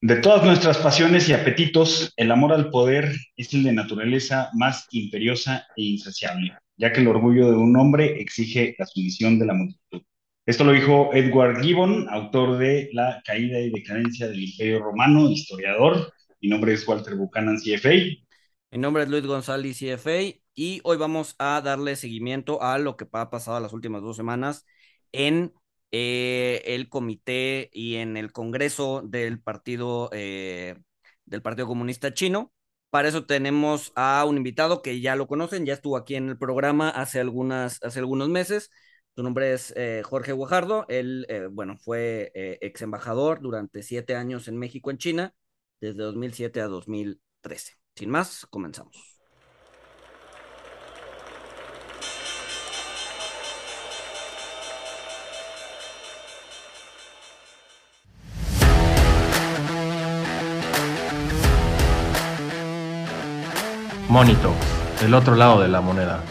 De todas nuestras pasiones y apetitos, el amor al poder es el de naturaleza más imperiosa e insaciable, ya que el orgullo de un hombre exige la sumisión de la multitud. Esto lo dijo Edward Gibbon, autor de La caída y decadencia del Imperio Romano, historiador. Mi nombre es Walter Buchanan, CFA. Mi nombre es Luis González, CFA, y hoy vamos a darle seguimiento a lo que ha pasado las últimas dos semanas en eh, el comité y en el Congreso del Partido, eh, del Partido Comunista Chino. Para eso tenemos a un invitado que ya lo conocen, ya estuvo aquí en el programa hace, algunas, hace algunos meses. Su nombre es eh, Jorge Guajardo. Él, bueno, fue ex embajador durante siete años en México, en China, desde 2007 a 2013. Sin más, comenzamos. Monito, el otro lado de la moneda.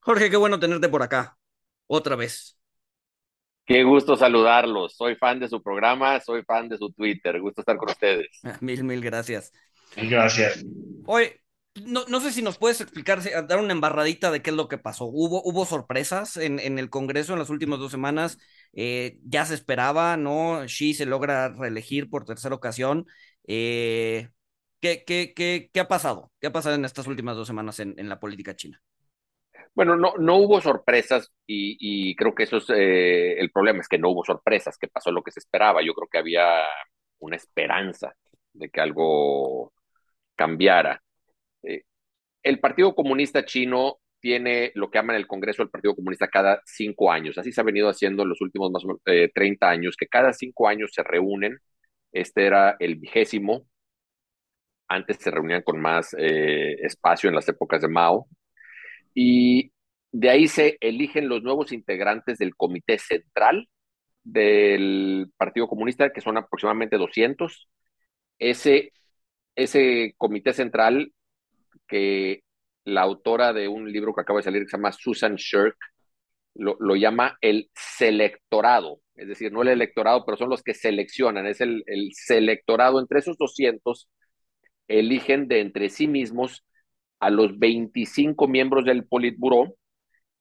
Jorge, qué bueno tenerte por acá, otra vez. Qué gusto saludarlos. Soy fan de su programa, soy fan de su Twitter. Gusto estar con ustedes. Mil, mil gracias. Mil gracias. Hoy, no, no, sé si nos puedes explicar, dar una embarradita de qué es lo que pasó. ¿Hubo, hubo sorpresas en, en el Congreso en las últimas dos semanas? Eh, ya se esperaba, ¿no? Xi se logra reelegir por tercera ocasión. Eh, ¿Qué, qué, qué, qué ha pasado? ¿Qué ha pasado en estas últimas dos semanas en, en la política china? Bueno, no, no hubo sorpresas y, y creo que eso es eh, el problema, es que no hubo sorpresas, que pasó lo que se esperaba. Yo creo que había una esperanza de que algo cambiara. Eh, el Partido Comunista Chino tiene lo que llaman el Congreso del Partido Comunista cada cinco años. Así se ha venido haciendo en los últimos más eh, 30 años, que cada cinco años se reúnen. Este era el vigésimo antes se reunían con más eh, espacio en las épocas de Mao. Y de ahí se eligen los nuevos integrantes del Comité Central del Partido Comunista, que son aproximadamente 200. Ese, ese Comité Central, que la autora de un libro que acaba de salir, que se llama Susan Shirk, lo, lo, llama el selectorado, es decir, no el electorado, pero son los que seleccionan, es el, el selectorado entre esos 200 eligen de entre sí mismos a los 25 miembros del Politburó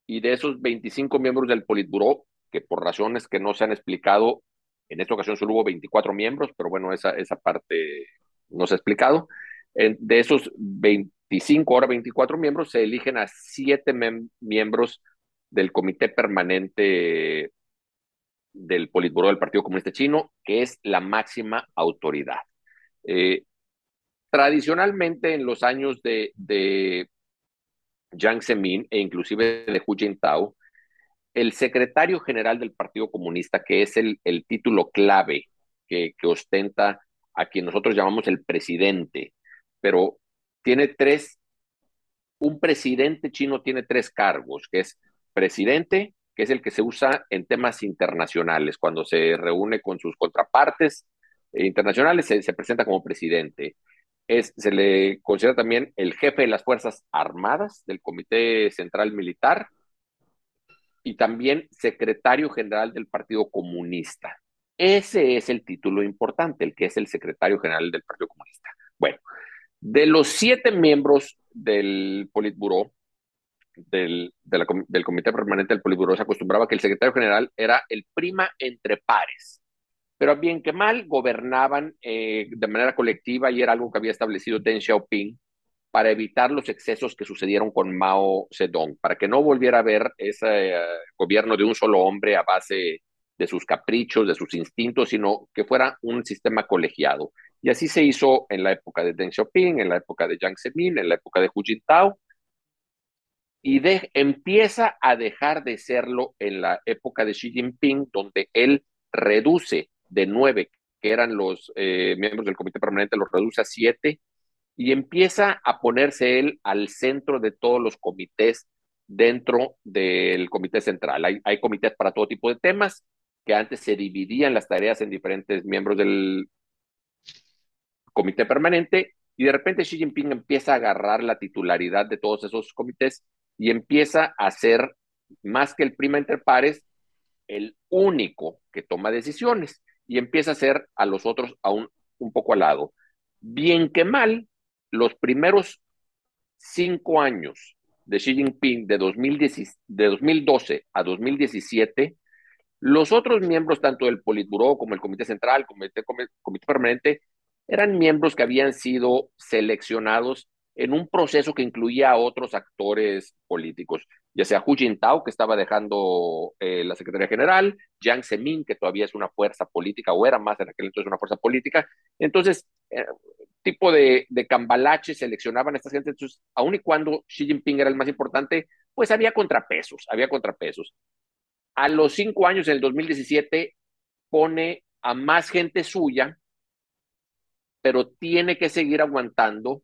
y de esos 25 miembros del Politburó, que por razones que no se han explicado, en esta ocasión solo hubo 24 miembros, pero bueno, esa, esa parte no se ha explicado. De esos 25, ahora 24 miembros, se eligen a siete miembros del Comité Permanente del Politburó del Partido Comunista Chino, que es la máxima autoridad. Eh, tradicionalmente en los años de, Jiang Zemin e inclusive de Hu Jintao, el secretario general del Partido Comunista, que es el, título clave que, ostenta a quien nosotros llamamos el presidente, pero tiene tres, un presidente chino tiene tres cargos, que es presidente, que es el que se usa en temas internacionales, cuando se reúne con sus contrapartes internacionales, se presenta como presidente se le considera también el jefe de las Fuerzas Armadas del Comité Central Militar y también secretario general del Partido Comunista. Ese es el título importante, el que es el secretario general del Partido Comunista. Bueno, de los siete miembros del Politburó, del, del Comité Permanente del Politburó, se acostumbraba que el secretario general era el prima entre pares pero bien que mal gobernaban eh, de manera colectiva y era algo que había establecido Deng Xiaoping para evitar los excesos que sucedieron con Mao Zedong, para que no volviera a haber ese uh, gobierno de un solo hombre a base de sus caprichos, de sus instintos, sino que fuera un sistema colegiado. Y así se hizo en la época de Deng Xiaoping, en la época de Jiang Zemin, en la época de Hu Jintao, y de, empieza a dejar de serlo en la época de Xi Jinping, donde él reduce de nueve, que eran los eh, miembros del comité permanente, los reduce a siete y empieza a ponerse él al centro de todos los comités dentro del comité central. Hay, hay comités para todo tipo de temas, que antes se dividían las tareas en diferentes miembros del comité permanente, y de repente Xi Jinping empieza a agarrar la titularidad de todos esos comités y empieza a ser, más que el prima entre pares, el único que toma decisiones y empieza a hacer a los otros aún un poco al lado. Bien que mal, los primeros cinco años de Xi Jinping de, 2012 a 2017, los otros miembros, tanto del Politburó como el Comité Central, Comité, Comité Permanente, eran miembros que habían sido seleccionados en un proceso que incluía a otros actores políticos, ya sea Hu Jintao, que estaba dejando eh, la Secretaría General, Jiang Zemin, que todavía es una fuerza política, o era más en aquel entonces una fuerza política. Entonces, eh, tipo de, de cambalache seleccionaban a estas gente. Entonces, aun y cuando Xi Jinping era el más importante, pues había contrapesos, había contrapesos. A los cinco años, en el 2017, pone a más gente suya, pero tiene que seguir aguantando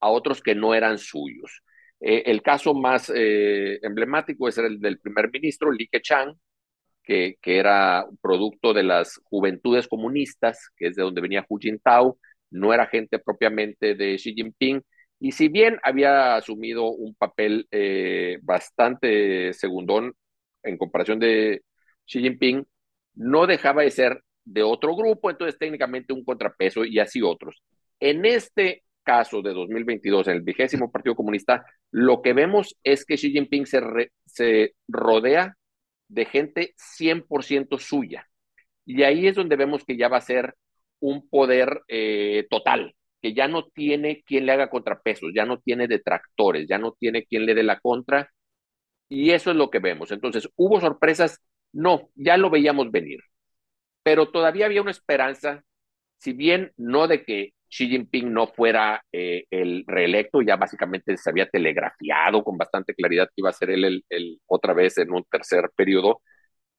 a otros que no eran suyos. Eh, el caso más eh, emblemático es el del primer ministro, Li Keqiang, que, era producto de las juventudes comunistas, que es de donde venía Hu Jintao, no era gente propiamente de Xi Jinping, y si bien había asumido un papel eh, bastante segundón en comparación de Xi Jinping, no dejaba de ser de otro grupo, entonces técnicamente un contrapeso y así otros. En este caso de 2022, en el vigésimo Partido Comunista, lo que vemos es que Xi Jinping se, se rodea de gente 100% suya. Y ahí es donde vemos que ya va a ser un poder eh, total, que ya no tiene quien le haga contrapesos, ya no tiene detractores, ya no tiene quien le dé la contra. Y eso es lo que vemos. Entonces, ¿hubo sorpresas? No, ya lo veíamos venir. Pero todavía había una esperanza, si bien no de que Xi Jinping no fuera eh, el reelecto, ya básicamente se había telegrafiado con bastante claridad que iba a ser él el, otra vez en un tercer periodo,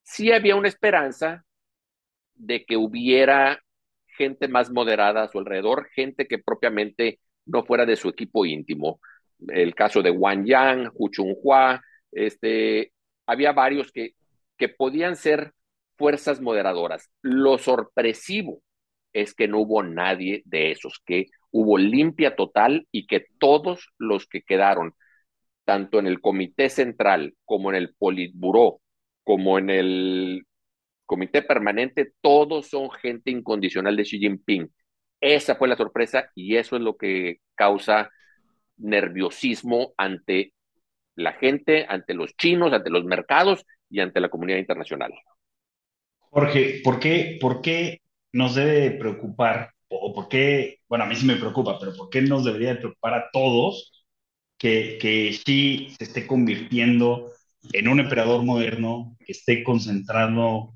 sí había una esperanza de que hubiera gente más moderada a su alrededor, gente que propiamente no fuera de su equipo íntimo. El caso de Wang Yang, Hu Chunhua, este, había varios que, que podían ser fuerzas moderadoras. Lo sorpresivo es que no hubo nadie de esos, que hubo limpia total y que todos los que quedaron, tanto en el Comité Central como en el Politburó, como en el Comité Permanente, todos son gente incondicional de Xi Jinping. Esa fue la sorpresa y eso es lo que causa nerviosismo ante la gente, ante los chinos, ante los mercados y ante la comunidad internacional. Jorge, ¿por qué, por qué nos debe preocupar, o por qué, bueno, a mí sí me preocupa, pero por qué nos debería preocupar a todos que, que Xi se esté convirtiendo en un emperador moderno, que esté concentrando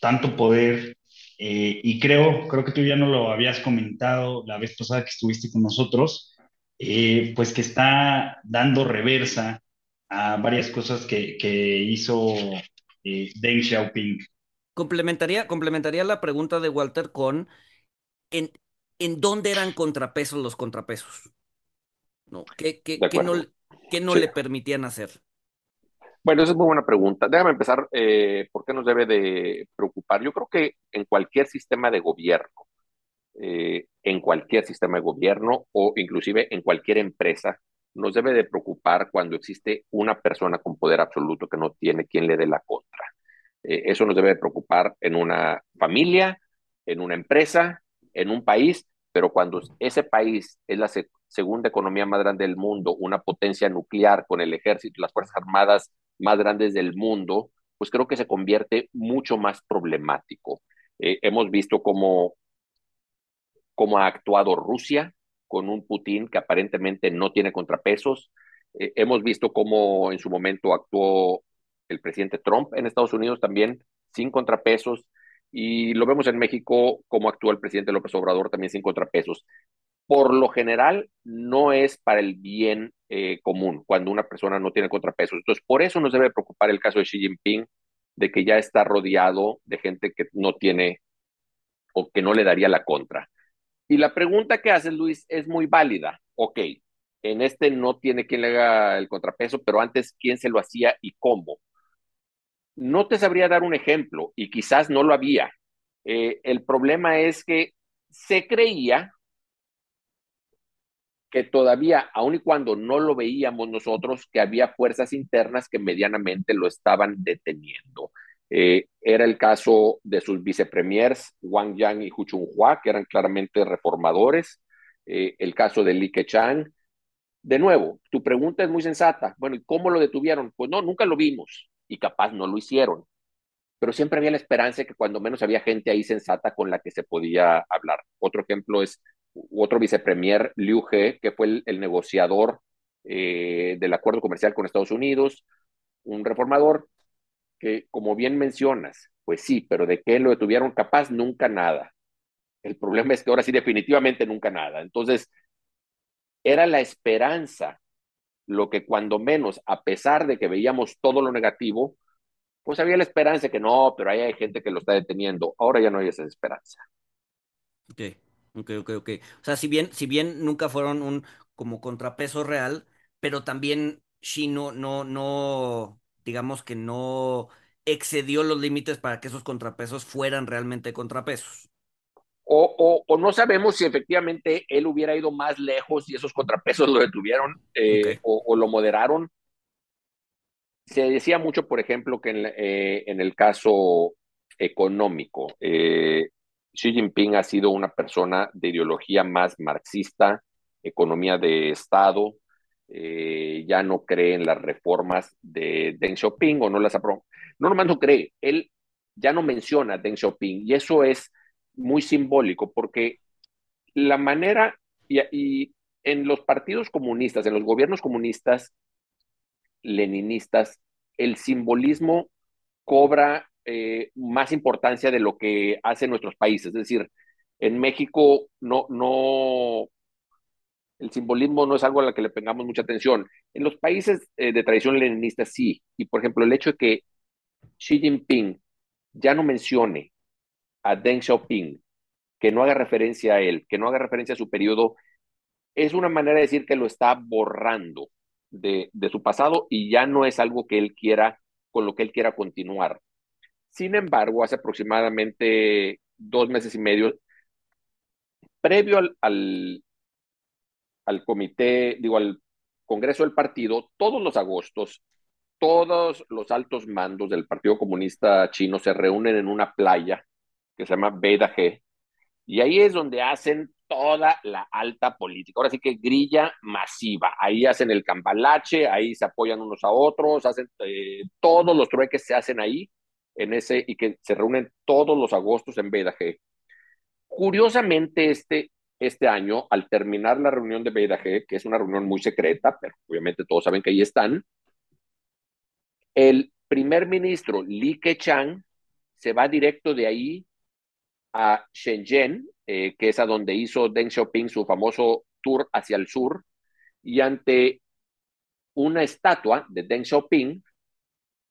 tanto poder, eh, y creo, creo que tú ya no lo habías comentado la vez pasada que estuviste con nosotros, eh, pues que está dando reversa a varias cosas que, que hizo eh, Deng Xiaoping Complementaría, complementaría la pregunta de Walter con en, en dónde eran contrapesos los contrapesos. ¿No? ¿Qué, qué, no, qué no le permitían hacer? Bueno, esa es muy buena pregunta. Déjame empezar, eh, ¿por qué nos debe de preocupar? Yo creo que en cualquier sistema de gobierno, eh, en cualquier sistema de gobierno o inclusive en cualquier empresa, nos debe de preocupar cuando existe una persona con poder absoluto que no tiene quien le dé la contra. Eh, eso nos debe preocupar en una familia, en una empresa, en un país, pero cuando ese país es la segunda economía más grande del mundo, una potencia nuclear con el ejército y las Fuerzas Armadas más grandes del mundo, pues creo que se convierte mucho más problemático. Eh, hemos visto cómo, cómo ha actuado Rusia con un Putin que aparentemente no tiene contrapesos. Eh, hemos visto cómo en su momento actuó el presidente Trump en Estados Unidos también sin contrapesos y lo vemos en México como actúa el presidente López Obrador también sin contrapesos. Por lo general no es para el bien eh, común cuando una persona no tiene contrapesos. Entonces, por eso nos debe preocupar el caso de Xi Jinping, de que ya está rodeado de gente que no tiene o que no le daría la contra. Y la pregunta que hace Luis es muy válida. Ok, en este no tiene quien le haga el contrapeso, pero antes, ¿quién se lo hacía y cómo? No te sabría dar un ejemplo y quizás no lo había. Eh, el problema es que se creía que todavía, aun y cuando no lo veíamos nosotros, que había fuerzas internas que medianamente lo estaban deteniendo. Eh, era el caso de sus vicepremiers, Wang Yang y Hu Chunhua, que eran claramente reformadores. Eh, el caso de Li Keqiang. De nuevo, tu pregunta es muy sensata. Bueno, ¿y cómo lo detuvieron? Pues no, nunca lo vimos y capaz no lo hicieron. Pero siempre había la esperanza de que cuando menos había gente ahí sensata con la que se podía hablar. Otro ejemplo es otro vicepremier, Liu He, que fue el, negociador eh, del acuerdo comercial con Estados Unidos, un reformador que, como bien mencionas, pues sí, pero de qué lo detuvieron capaz, nunca nada. El problema es que ahora sí, definitivamente nunca nada. Entonces, era la esperanza lo que cuando menos, a pesar de que veíamos todo lo negativo, pues había la esperanza de que no, pero ahí hay gente que lo está deteniendo. Ahora ya no hay esa esperanza. Ok, ok, ok, ok. O sea, si bien, si bien nunca fueron un como contrapeso real, pero también Xi no, no, no, digamos que no excedió los límites para que esos contrapesos fueran realmente contrapesos. O, o, o, no sabemos si efectivamente él hubiera ido más lejos y esos contrapesos lo detuvieron eh, okay. o, o, lo moderaron. Se decía mucho, por ejemplo, que en, eh, en el caso económico, eh, Xi Jinping ha sido una persona de ideología más marxista, economía de Estado, ya no cree en las reformas de Deng Xiaoping o no las aprobó. No nomás no cree, él ya no menciona a Deng Xiaoping y eso es muy simbólico porque la manera y, en los partidos comunistas, en los gobiernos comunistas, leninistas, el simbolismo cobra eh, más importancia de lo que hacen nuestros países. Es decir, en México no, no, el simbolismo no es algo a lo que le pongamos mucha atención. En los países eh, de tradición leninista sí. Y por ejemplo, el hecho de que Xi Jinping ya no mencione a Deng Xiaoping, que no haga referencia a él, que no haga referencia a su periodo, es una manera de decir que lo está borrando de, de su pasado y ya no es algo que él quiera, con lo que él quiera continuar. Sin embargo, hace aproximadamente dos meses y medio, previo al, al, al comité, digo, al Congreso del Partido, todos los agostos, todos los altos mandos del Partido Comunista Chino se reúnen en una playa que se llama Beda G, y ahí es donde hacen toda la alta política. Ahora sí que grilla masiva. Ahí hacen el cambalache, ahí se apoyan unos a otros, hacen eh, todos los trueques se hacen ahí en ese y que se reúnen todos los agostos en Beda G. Curiosamente, este, este año, al terminar la reunión de Beda G, que es una reunión muy secreta, pero obviamente todos saben que ahí están, el primer ministro Li Keqiang se va directo de ahí a Shenzhen, eh, que es a donde hizo Deng Xiaoping su famoso tour hacia el sur, y ante una estatua de Deng Xiaoping,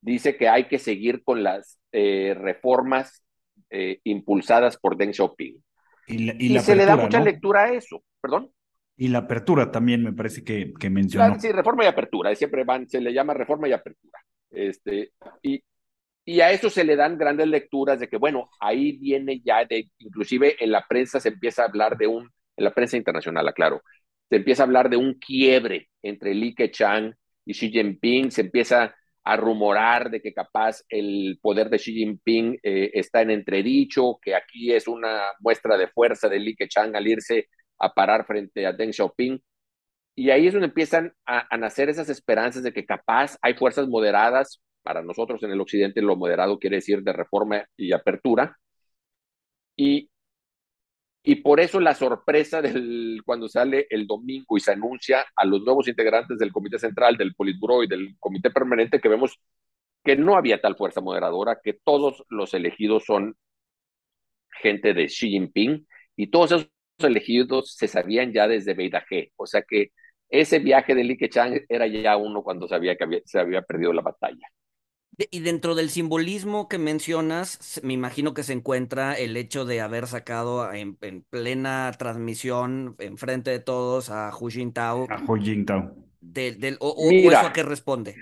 dice que hay que seguir con las eh, reformas eh, impulsadas por Deng Xiaoping. Y, la, y, y la se le da mucha ¿no? lectura a eso, perdón. Y la apertura también me parece que, que mencionó. Claro, sí, reforma y apertura, siempre van, se le llama reforma y apertura. Este, y, y a eso se le dan grandes lecturas de que, bueno, ahí viene ya de, inclusive en la prensa se empieza a hablar de un, en la prensa internacional, aclaro, se empieza a hablar de un quiebre entre Li Keqiang y Xi Jinping, se empieza a rumorar de que capaz el poder de Xi Jinping eh, está en entredicho, que aquí es una muestra de fuerza de Li Keqiang al irse a parar frente a Deng Xiaoping. Y ahí es donde empiezan a, a nacer esas esperanzas de que capaz hay fuerzas moderadas para nosotros en el occidente lo moderado quiere decir de reforma y apertura. Y, y por eso la sorpresa del, cuando sale el domingo y se anuncia a los nuevos integrantes del Comité Central, del Politburo y del Comité Permanente, que vemos que no había tal fuerza moderadora, que todos los elegidos son gente de Xi Jinping y todos esos elegidos se sabían ya desde Beidajé. O sea que ese viaje de Li Keqiang era ya uno cuando sabía que había, se había perdido la batalla. Y dentro del simbolismo que mencionas, me imagino que se encuentra el hecho de haber sacado en, en plena transmisión, enfrente de todos, a Hu Jintao. A Hu Jintao. Del, del, o, o, Mira, o, eso a qué responde?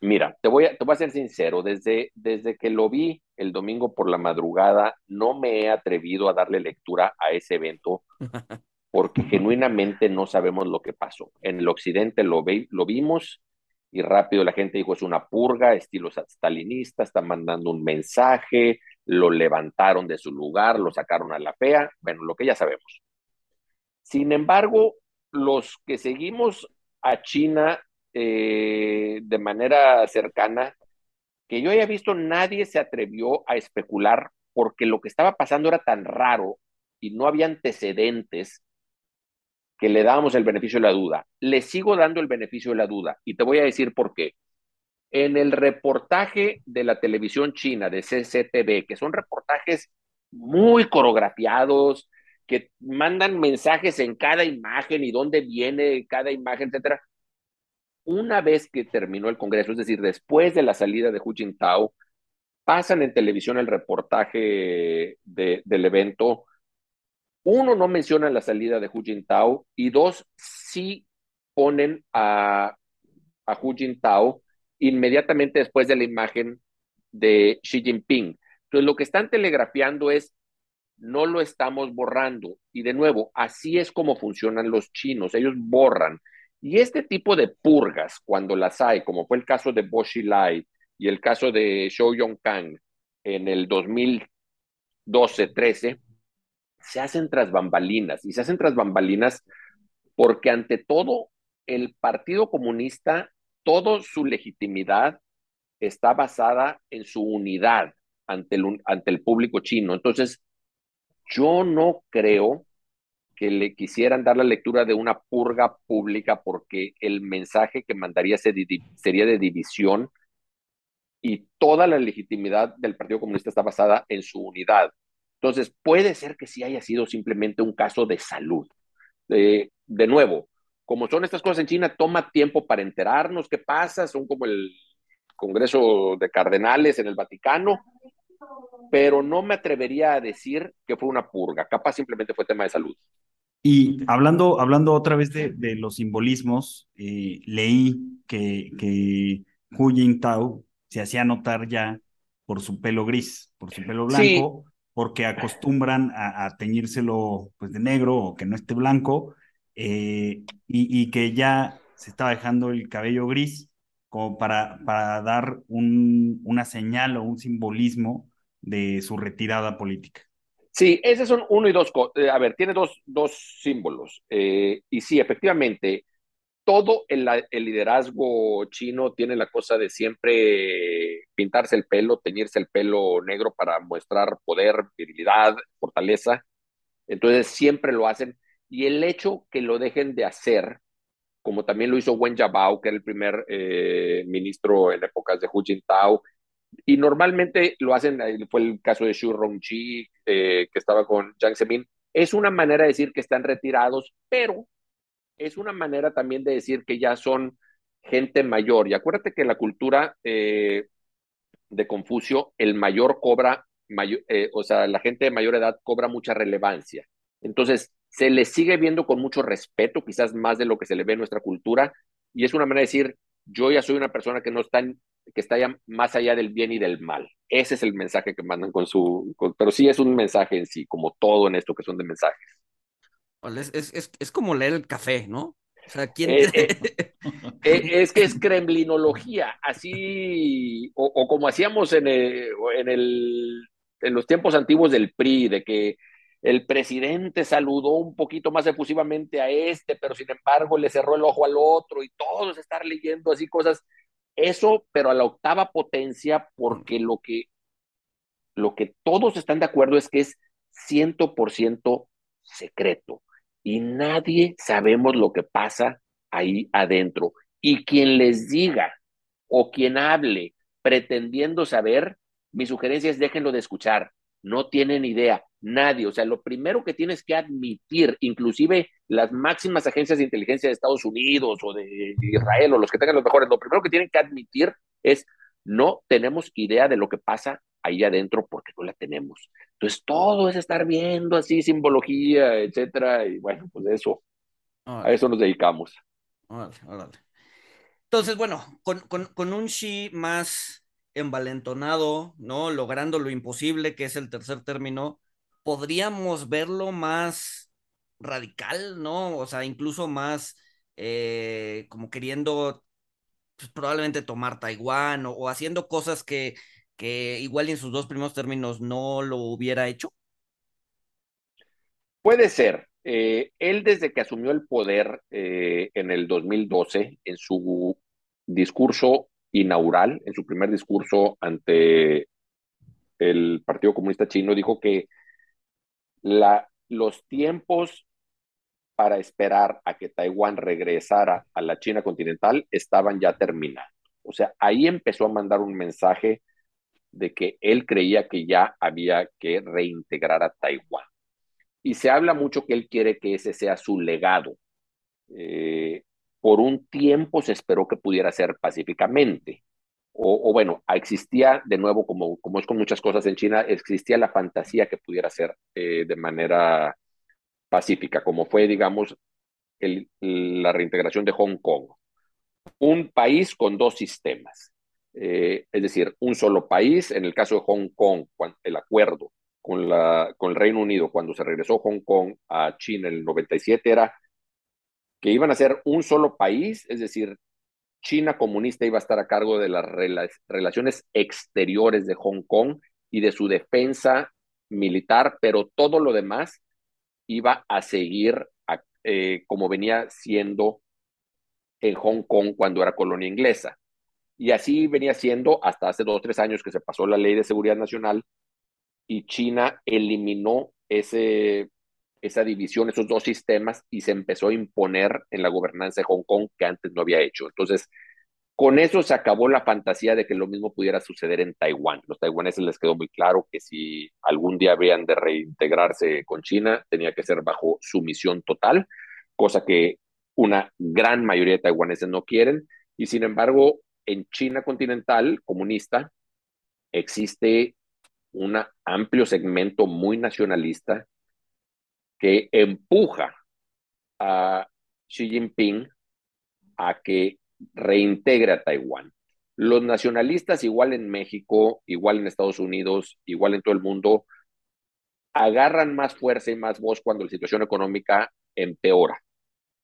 Mira, te voy, a, te voy a ser sincero, desde, desde que lo vi el domingo por la madrugada, no me he atrevido a darle lectura a ese evento porque genuinamente no sabemos lo que pasó. En el occidente lo, ve, lo vimos y rápido la gente dijo es una purga, estilo stalinista, está mandando un mensaje, lo levantaron de su lugar, lo sacaron a la fea, bueno, lo que ya sabemos. Sin embargo, los que seguimos a China eh, de manera cercana, que yo haya visto, nadie se atrevió a especular porque lo que estaba pasando era tan raro y no había antecedentes que le dábamos el beneficio de la duda. Le sigo dando el beneficio de la duda y te voy a decir por qué. En el reportaje de la televisión china, de CCTV, que son reportajes muy coreografiados, que mandan mensajes en cada imagen y dónde viene cada imagen, etcétera. Una vez que terminó el Congreso, es decir, después de la salida de Hu Jintao, pasan en televisión el reportaje del evento uno, no menciona la salida de Hu Jintao y dos, sí ponen a, Hu Jintao inmediatamente después de la imagen de Xi Jinping. Entonces, lo que están telegrafiando es, no lo estamos borrando. Y de nuevo, así es como funcionan los chinos, ellos borran. Y este tipo de purgas, cuando las hay, como fue el caso de Bo Xilai y el caso de Shou Yongkang en el 2012-13, se hacen tras bambalinas y se hacen tras bambalinas porque ante todo el Partido Comunista, toda su legitimidad está basada en su unidad ante el, ante el público chino. Entonces, yo no creo que le quisieran dar la lectura de una purga pública porque el mensaje que mandaría sería de división y toda la legitimidad del Partido Comunista está basada en su unidad. Entonces, puede ser que sí haya sido simplemente un caso de salud. de nuevo, como son estas cosas en China, toma tiempo para enterarnos qué pasa, son como el Congreso de Cardenales en el Vaticano, pero no me atrevería a decir que fue una purga, capaz simplemente fue tema de salud. Y hablando, hablando otra vez de, de los simbolismos, eh, leí que, que Hu Jintao se hacía notar ya por su pelo gris, por su pelo blanco, porque acostumbran a, teñírselo pues, de negro o que no esté blanco, eh, y, que ya se estaba dejando el cabello gris como para, para dar un, una señal o un simbolismo de su retirada política. Sí, esos son uno y dos. Eh, a ver, tiene dos, dos símbolos. Eh, y sí, efectivamente, todo el, liderazgo chino tiene la cosa de siempre pintarse el pelo, teñirse el pelo negro para mostrar poder, virilidad, fortaleza. Entonces siempre lo hacen. Y el hecho que lo dejen de hacer, como también lo hizo Wen Jiabao, que era el primer eh, ministro en épocas de Hu Jintao, y normalmente lo hacen, fue el caso de Xu Rongji, eh, que estaba con Jiang Zemin, es una manera de decir que están retirados, pero es una manera también de decir que ya son gente mayor. Y acuérdate que en la cultura eh, de Confucio, el mayor cobra, eh, o sea, la gente de mayor edad cobra mucha relevancia. Entonces, se le sigue viendo con mucho respeto, quizás más de lo que se le ve en nuestra cultura, y es una manera de decir, yo ya soy una persona que no está, que está ya más allá del bien y del mal. Ese es el mensaje que mandan con su, pero sí es un mensaje en sí, como todo en esto que son de mensajes. Es, como leer el café, ¿no? O sea, ¿quién eh, eh, eh, es que es kremlinología, así, o, como hacíamos en, en, el, en los tiempos antiguos del PRI, de que el presidente saludó un poquito más efusivamente a este, pero sin embargo le cerró el ojo al otro y todos estar leyendo así cosas. Eso, pero a la octava potencia, porque lo que, lo que todos están de acuerdo es que es 100% secreto y nadie sabemos lo que pasa ahí adentro. Y quien les diga o quien hable pretendiendo saber, mi sugerencia es déjenlo de escuchar. No tienen idea, nadie. O sea, lo primero que tienes que admitir, inclusive las máximas agencias de inteligencia de Estados Unidos o de Israel o los que tengan los mejores, lo primero que tienen que admitir es no tenemos idea de lo que pasa ahí adentro porque no la tenemos. Entonces todo es estar viendo así simbología, etcétera, y bueno, pues eso, a eso nos dedicamos. Entonces, bueno, con, con, con un Xi más envalentonado, ¿no? Logrando lo imposible, que es el tercer término, podríamos verlo más radical, ¿no? O sea, incluso más eh, como queriendo pues, probablemente tomar Taiwán o, haciendo cosas que, que igual en sus dos primeros términos no lo hubiera hecho? Puede ser. Eh, él desde que asumió el poder eh, en el 2012, en su discurso inaugural, en su primer discurso ante el Partido Comunista Chino, dijo que la, los tiempos para esperar a que Taiwán regresara a la China continental estaban ya terminados. O sea, ahí empezó a mandar un mensaje de que él creía que ya había que reintegrar a Taiwán. Y se habla mucho que él quiere que ese sea su legado. Eh, por un tiempo se esperó que pudiera ser pacíficamente. O, bueno, existía de nuevo, como, como es con muchas cosas en China, existía la fantasía que pudiera ser eh, de manera pacífica, como fue, digamos, el, la reintegración de Hong Kong. Un país con dos sistemas. Eh, es decir, un solo país, en el caso de Hong Kong, el acuerdo con, el Reino Unido cuando se regresó Hong Kong a China en el 97 era que iban a ser un solo país, es decir, China comunista iba a estar a cargo de las relaciones exteriores de Hong Kong y de su defensa militar, pero todo lo demás iba a seguir eh, como venía siendo en Hong Kong cuando era colonia inglesa. Y así venía siendo hasta hace dos o tres años que se pasó la ley de seguridad nacional y China eliminó ese, esa división, esos dos sistemas, y se empezó a imponer en la gobernanza de Hong Kong que antes no había hecho. Entonces, con eso se acabó la fantasía de que lo mismo pudiera suceder en Taiwán. Los taiwaneses les quedó muy claro que si algún día habían de reintegrarse con China, tenía que ser bajo sumisión total, cosa que una gran mayoría de taiwaneses no quieren. Y sin embargo, en China continental comunista existe un amplio segmento muy nacionalista que empuja a Xi Jinping a que reintegre a Taiwán. Los nacionalistas, igual en México, igual en Estados Unidos, igual en todo el mundo, agarran más fuerza y más voz cuando la situación económica empeora,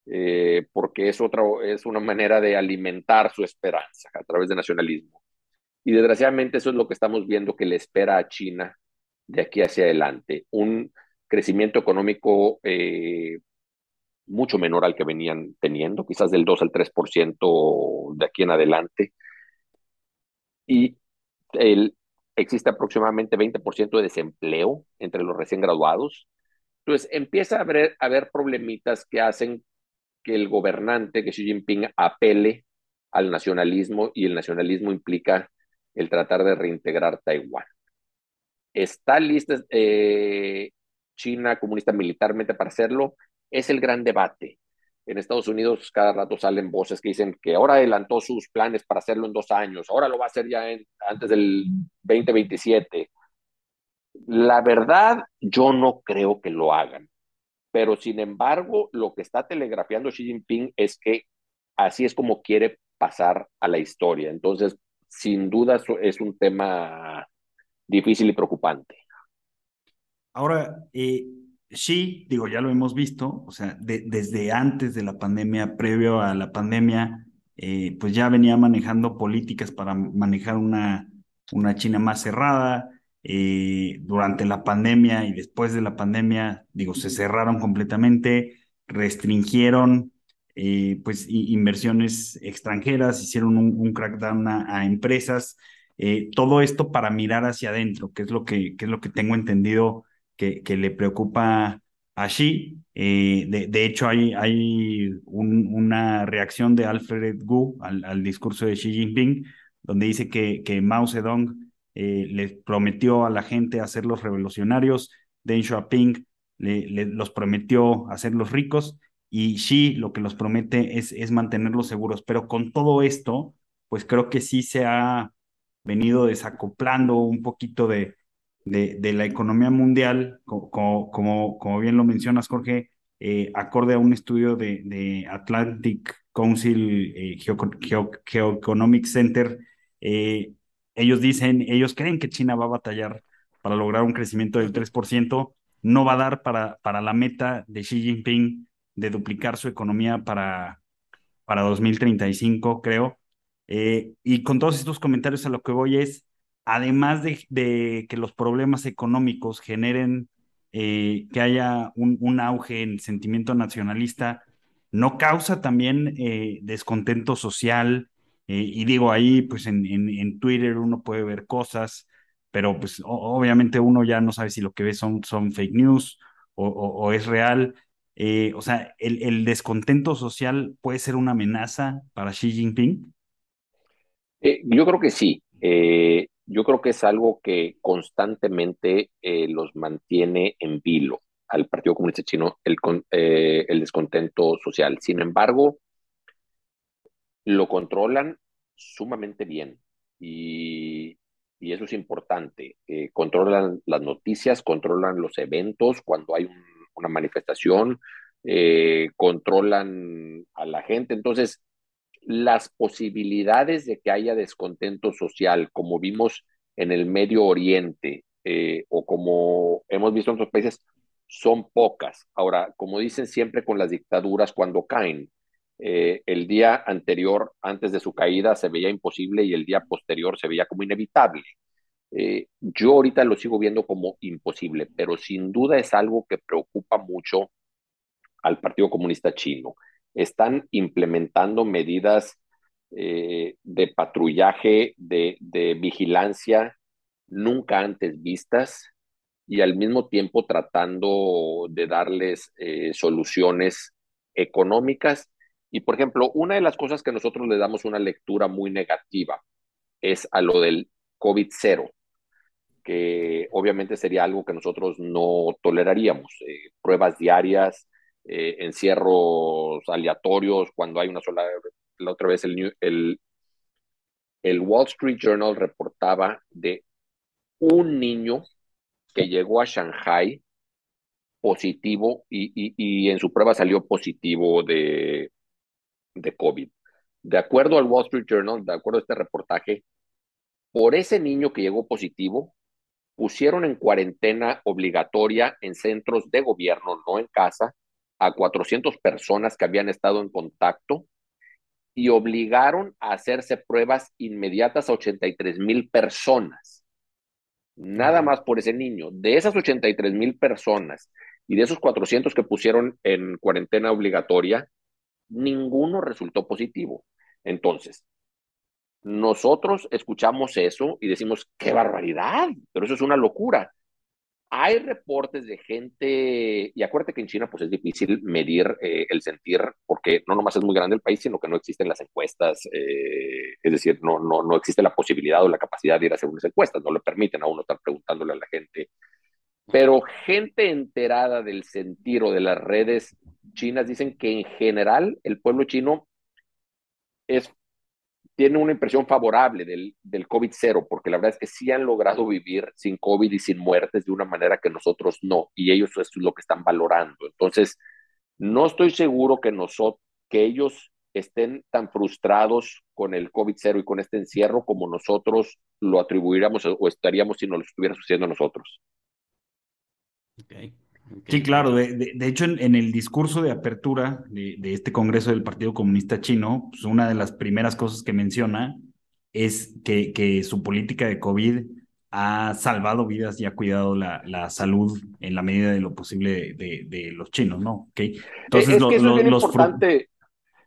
eh, porque es, otra, es una manera de alimentar su esperanza a través de nacionalismo. Y desgraciadamente eso es lo que estamos viendo que le espera a China de aquí hacia adelante. Un crecimiento económico eh, mucho menor al que venían teniendo, quizás del 2 al 3% de aquí en adelante. Y el, existe aproximadamente 20% de desempleo entre los recién graduados. Entonces empieza a haber, a haber problemitas que hacen que el gobernante, que Xi Jinping, apele al nacionalismo y el nacionalismo implica el tratar de reintegrar Taiwán. ¿Está lista eh, China comunista militarmente para hacerlo? Es el gran debate. En Estados Unidos cada rato salen voces que dicen que ahora adelantó sus planes para hacerlo en dos años, ahora lo va a hacer ya antes del 2027. La verdad, yo no creo que lo hagan. Pero sin embargo, lo que está telegrafiando Xi Jinping es que así es como quiere pasar a la historia. Entonces, sin duda es un tema difícil y preocupante. Ahora, eh, sí, digo, ya lo hemos visto, o sea, desde antes de la pandemia, previo a la pandemia, eh, pues ya venía manejando políticas para manejar una, una China más cerrada. Eh, durante la pandemia y después de la pandemia, digo, se cerraron completamente, restringieron eh, pues inversiones extranjeras, hicieron un, crackdown a, empresas, eh, todo esto para mirar hacia adentro, que es lo que, es lo que tengo entendido que, que le preocupa a Xi. Eh, de, hecho, hay, hay una reacción de Alfred Gu al, discurso de Xi Jinping, donde dice que, que Mao Zedong les prometió a la gente hacerlos revolucionarios, Deng Xiaoping le, los prometió hacerlos ricos y sí, lo que los promete es, es mantenerlos seguros, pero con todo esto, pues creo que sí se ha venido desacoplando un poquito de, de, la economía mundial, como, como, como, bien lo mencionas, Jorge, eh, acorde a un estudio de, de Atlantic Council eh, Geoeconomic Center, eh, ellos dicen, ellos creen que China va a batallar para lograr un crecimiento del 3%, no va a dar para, para la meta de Xi Jinping de duplicar su economía para, para 2035, creo. Eh, y con todos estos comentarios a lo que voy es, además de, que los problemas económicos generen eh, que haya un, auge en sentimiento nacionalista, ¿no causa también eh, descontento social? Y digo, ahí pues en, en, Twitter uno puede ver cosas, pero pues obviamente uno ya no sabe si lo que ve son, son fake news o, o es real. o sea, el, el, descontento social puede ser una amenaza para Xi Jinping? Eh, yo creo que sí. Eh, yo creo que es algo que constantemente eh, los mantiene en vilo al Partido Comunista Chino, el, el descontento social. Sin embargo, lo controlan sumamente bien y, eso es importante. controlan las noticias, controlan los eventos cuando hay una manifestación, controlan a la gente. Entonces, las posibilidades de que haya descontento social, como vimos en el Medio Oriente eh, o como hemos visto en otros países, son pocas. Ahora, como dicen siempre con las dictaduras cuando caen, eh, el día anterior, antes de su caída, se veía imposible y el día posterior se veía como inevitable. Eh, yo ahorita lo sigo viendo como imposible, pero sin duda es algo que preocupa mucho al Partido Comunista Chino están implementando medidas eh, de patrullaje, de, vigilancia nunca antes vistas y al mismo tiempo tratando de darles soluciones económicas. Y por ejemplo, una de las cosas que nosotros le damos una lectura muy negativa es a lo del COVID-0, que obviamente sería algo que nosotros no toleraríamos. Eh, pruebas diarias, eh, encierros aleatorios, cuando hay una sola, la otra vez el, el, el Wall Street Journal reportaba de un niño que llegó a Shanghai positivo y, y, y, en su prueba salió positivo de, de COVID. De acuerdo al Wall Street Journal, de acuerdo a este reportaje, por ese niño que llegó positivo, pusieron en cuarentena obligatoria en centros de gobierno, no en casa, a 400 personas que habían estado en contacto y obligaron a hacerse pruebas inmediatas a 83 mil personas. Nada más por ese niño. De esas 83 mil personas y de esos 400 que pusieron en cuarentena obligatoria, ninguno resultó positivo. Entonces, nosotros escuchamos eso y decimos, qué barbaridad, pero eso es una locura. Hay reportes de gente, y acuérdate que en China pues es difícil medir eh, el sentir, porque no nomás es muy grande el país, sino que no existen las encuestas, eh, es decir, no, no, no existe la posibilidad o la capacidad de ir a hacer unas encuestas, no le permiten a uno estar preguntándole a la gente. Pero gente enterada del sentir o de las redes chinas dicen que en general el pueblo chino es tiene una impresión favorable del, del COVID-0, porque la verdad es que sí han logrado vivir sin COVID y sin muertes de una manera que nosotros no, y ellos eso es lo que están valorando. Entonces, no estoy seguro que, que ellos estén tan frustrados con el COVID-0 y con este encierro como nosotros lo atribuiríamos o estaríamos si no lo estuviera sucediendo a nosotros. Okay. Sí, claro. De, hecho, en, el discurso de apertura de, este Congreso del Partido Comunista Chino, pues una de las primeras cosas que menciona es que, que su política de COVID ha salvado vidas y ha cuidado la, la salud en la medida de lo posible de, de los chinos, ¿no? ¿Okay? Entonces, es que eso es importante.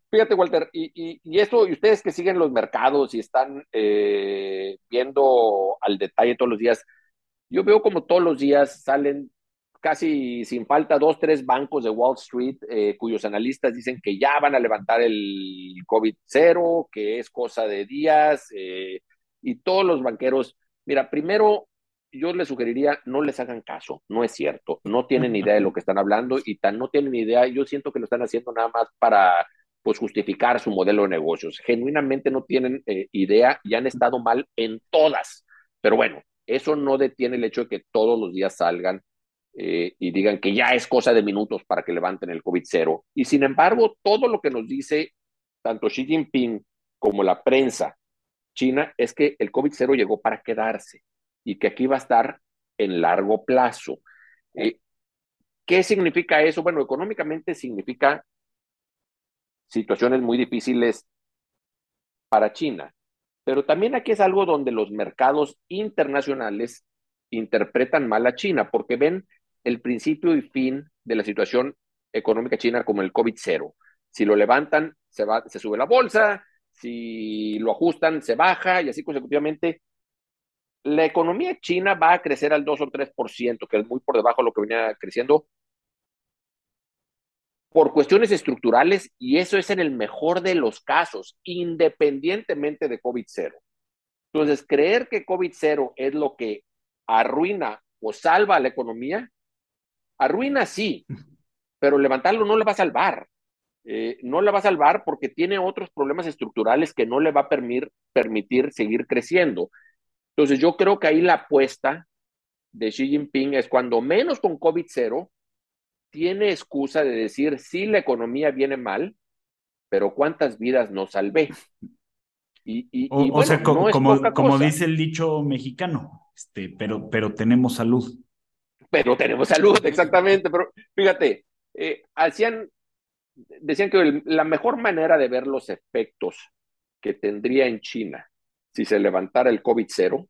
Fíjate, Walter, y, y, y, esto, y ustedes que siguen los mercados y están eh, viendo al detalle todos los días, yo veo como todos los días salen casi sin falta dos, tres bancos de Wall Street eh, cuyos analistas dicen que ya van a levantar el COVID cero, que es cosa de días, eh, y todos los banqueros, mira, primero yo les sugeriría no les hagan caso, no es cierto, no tienen idea de lo que están hablando y tan no tienen idea, yo siento que lo están haciendo nada más para pues justificar su modelo de negocios, genuinamente no tienen eh, idea y han estado mal en todas, pero bueno, eso no detiene el hecho de que todos los días salgan eh, y digan que ya es cosa de minutos para que levanten el COVID cero. Y sin embargo, todo lo que nos dice tanto Xi Jinping como la prensa china es que el COVID cero llegó para quedarse y que aquí va a estar en largo plazo. Eh, ¿Qué significa eso? Bueno, económicamente significa situaciones muy difíciles para China. Pero también aquí es algo donde los mercados internacionales interpretan mal a China porque ven el principio y fin de la situación económica china como el COVID-0. Si lo levantan, se, va, se sube la bolsa, si lo ajustan, se baja y así consecutivamente. La economía china va a crecer al 2 o 3%, que es muy por debajo de lo que venía creciendo por cuestiones estructurales y eso es en el mejor de los casos, independientemente de COVID-0. Entonces, creer que COVID-0 es lo que arruina o salva a la economía, arruina sí, pero levantarlo no le va a salvar. Eh, no la va a salvar porque tiene otros problemas estructurales que no le va a permitir, permitir seguir creciendo. Entonces, yo creo que ahí la apuesta de Xi Jinping es cuando menos con COVID-0, tiene excusa de decir, sí, la economía viene mal, pero ¿cuántas vidas nos salvé? Y, o, sea, como, como, dice el dicho mexicano, este, pero, pero tenemos salud. Pero tenemos salud, exactamente. Pero fíjate, eh, hacían, decían que la mejor manera de ver los efectos que tendría en China si se levantara el COVID-0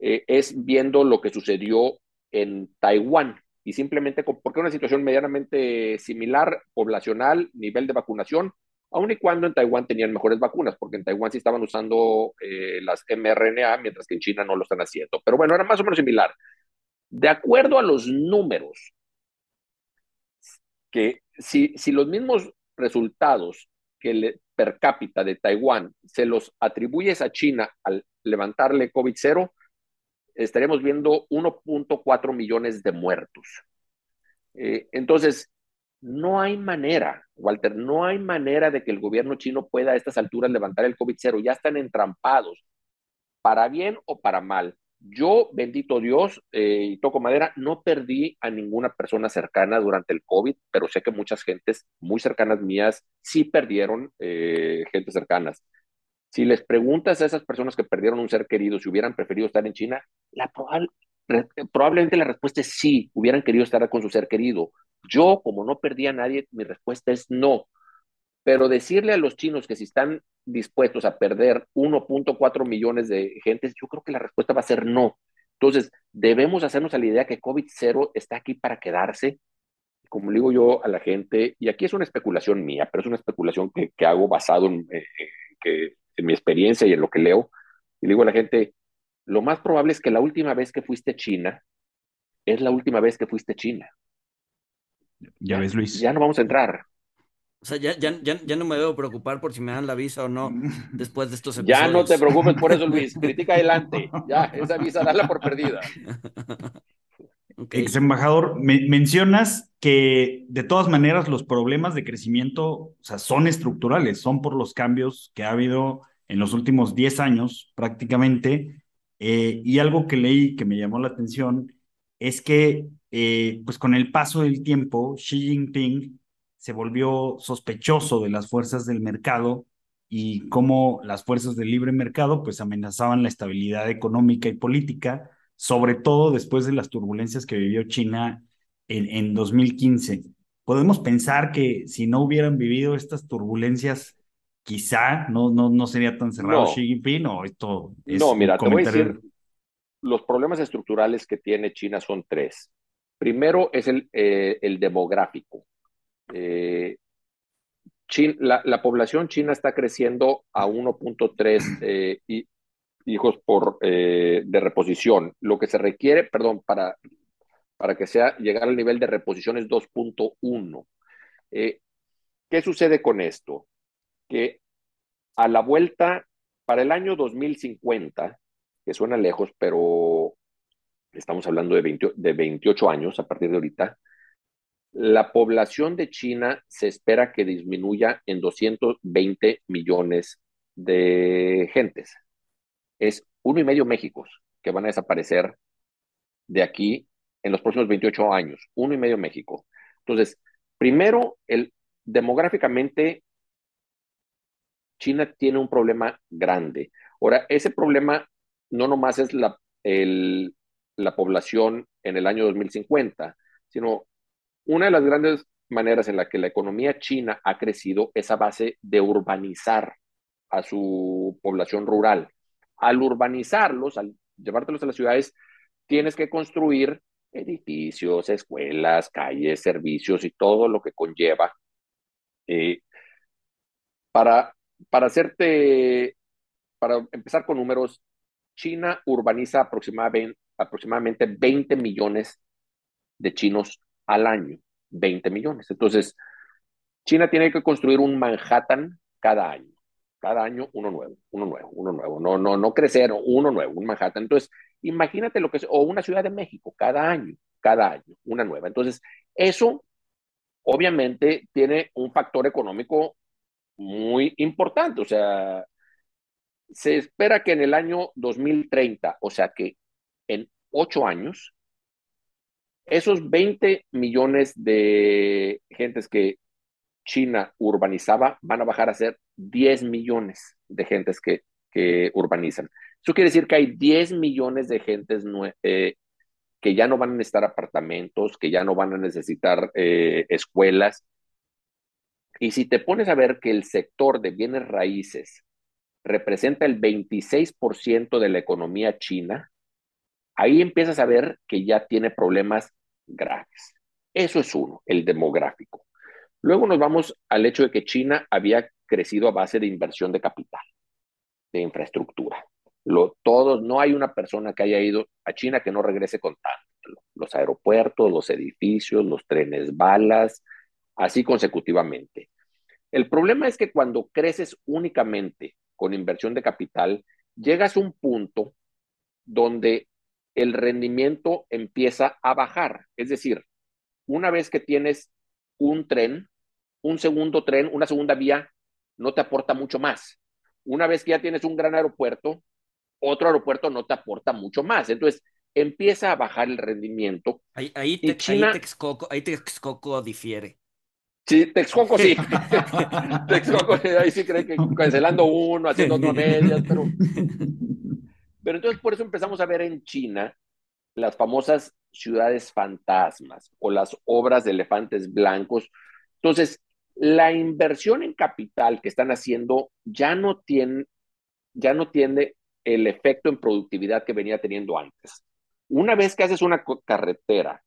eh, es viendo lo que sucedió en Taiwán y simplemente porque una situación medianamente similar, poblacional, nivel de vacunación, aun y cuando en Taiwán tenían mejores vacunas, porque en Taiwán sí estaban usando eh, las mRNA, mientras que en China no lo están haciendo. Pero bueno, era más o menos similar. De acuerdo a los números, que si, si los mismos resultados que le, per cápita de Taiwán se los atribuyes a China al levantarle COVID-0, estaremos viendo 1.4 millones de muertos. Eh, entonces, no hay manera, Walter, no hay manera de que el gobierno chino pueda a estas alturas levantar el COVID-0. Ya están entrampados, para bien o para mal. Yo, bendito Dios, eh, toco madera, no perdí a ninguna persona cercana durante el COVID, pero sé que muchas gentes muy cercanas mías sí perdieron eh, gente cercanas. Si les preguntas a esas personas que perdieron un ser querido si hubieran preferido estar en China, la probablemente la respuesta es sí, hubieran querido estar con su ser querido. Yo, como no perdí a nadie, mi respuesta es no. Pero decirle a los chinos que si están dispuestos a perder 1.4 millones de gentes, yo creo que la respuesta va a ser no. Entonces, debemos hacernos a la idea que COVID-0 está aquí para quedarse, como digo yo a la gente, y aquí es una especulación mía, pero es una especulación que, que hago basado en, eh, que en mi experiencia y en lo que leo, y digo a la gente, lo más probable es que la última vez que fuiste a China es la última vez que fuiste a China. Ya, ves, Luis. Ya no vamos a entrar. O sea, ya, ya, ya, no me debo preocupar por si me dan la visa o no después de estos episodios. Ya no te preocupes por eso, Luis. Critica adelante. Ya, esa visa dala por perdida. Ex embajador, mencionas que de todas maneras los problemas de crecimiento o sea, son estructurales, son por los cambios que ha habido en los últimos 10 años prácticamente. Eh, y algo que leí que me llamó la atención es que eh, pues con el paso del tiempo, Xi Jinping se volvió sospechoso de las fuerzas del mercado y cómo las fuerzas del libre mercado pues amenazaban la estabilidad económica y política sobre todo después de las turbulencias que vivió China en, en 2015. Podemos pensar que si no hubieran vivido estas turbulencias, quizá no, no, no sería tan cerrado Xi Jinping o esto es No, mira, te voy a decir, los problemas estructurales que tiene China son tres. Primero es el, eh, el demográfico. Eh, la, la, población china está creciendo a 1.3 eh, hijos por, eh, de reposición. Lo que se requiere, perdón, para, para que sea llegar al nivel de reposición es 2.1. Eh, ¿Qué sucede con esto? Que a la vuelta, para el año 2050, que suena lejos, pero estamos hablando de, de 28 años a partir de ahorita, la población de China se espera que disminuya en 220 millones de gentes es uno y medio Méxicos que van a desaparecer de aquí en los próximos 28 años, uno y medio México. Entonces, primero, demográficamente, China tiene un problema grande. Ahora, ese problema no nomás es la, la población en el año 2050, sino una de las grandes maneras en la que la economía china ha crecido es a base de urbanizar a su población rural. Al urbanizarlos, al llevártelos a las ciudades, tienes que construir edificios, escuelas, calles, servicios y todo lo que conlleva. Eh, para, para hacerte, para empezar con números, China urbaniza aproximadamente, aproximadamente 20 millones de chinos al año. 20 millones. Entonces, China tiene que construir un Manhattan cada año. Cada año uno nuevo, uno nuevo, uno nuevo. No, no, no crecer, uno nuevo, un Manhattan. Entonces, imagínate lo que es, o una ciudad de México, cada año, cada año, una nueva. Entonces, eso obviamente tiene un factor económico muy importante. O sea, se espera que en el año 2030, o sea que en ocho años, esos 20 millones de gentes que China urbanizaba van a bajar a ser 10 millones de gentes que, que urbanizan. Eso quiere decir que hay 10 millones de gentes eh, que ya no van a necesitar apartamentos, que ya no van a necesitar eh, escuelas. Y si te pones a ver que el sector de bienes raíces representa el 26% de la economía china, ahí empiezas a ver que ya tiene problemas graves. Eso es uno, el demográfico. Luego nos vamos al hecho de que China había crecido a base de inversión de capital, de infraestructura. Lo, todos, no hay una persona que haya ido a China que no regrese con tanto. Los aeropuertos, los edificios, los trenes balas, así consecutivamente. El problema es que cuando creces únicamente con inversión de capital, llegas a un punto donde el rendimiento empieza a bajar. Es decir, una vez que tienes un tren, un segundo tren, una segunda vía, no te aporta mucho más. Una vez que ya tienes un gran aeropuerto, otro aeropuerto no te aporta mucho más. Entonces, empieza a bajar el rendimiento. Ahí, ahí, te, China, ahí, Texcoco, difiere. Sí, Texcoco sí. Texcoco, ahí sí cree que cancelando uno, haciendo otro medias, pero pero entonces por eso empezamos a ver en China las famosas ciudades fantasmas o las obras de elefantes blancos. Entonces, la inversión en capital que están haciendo ya no tiene, ya no tiene el efecto en productividad que venía teniendo antes. Una vez que haces una carretera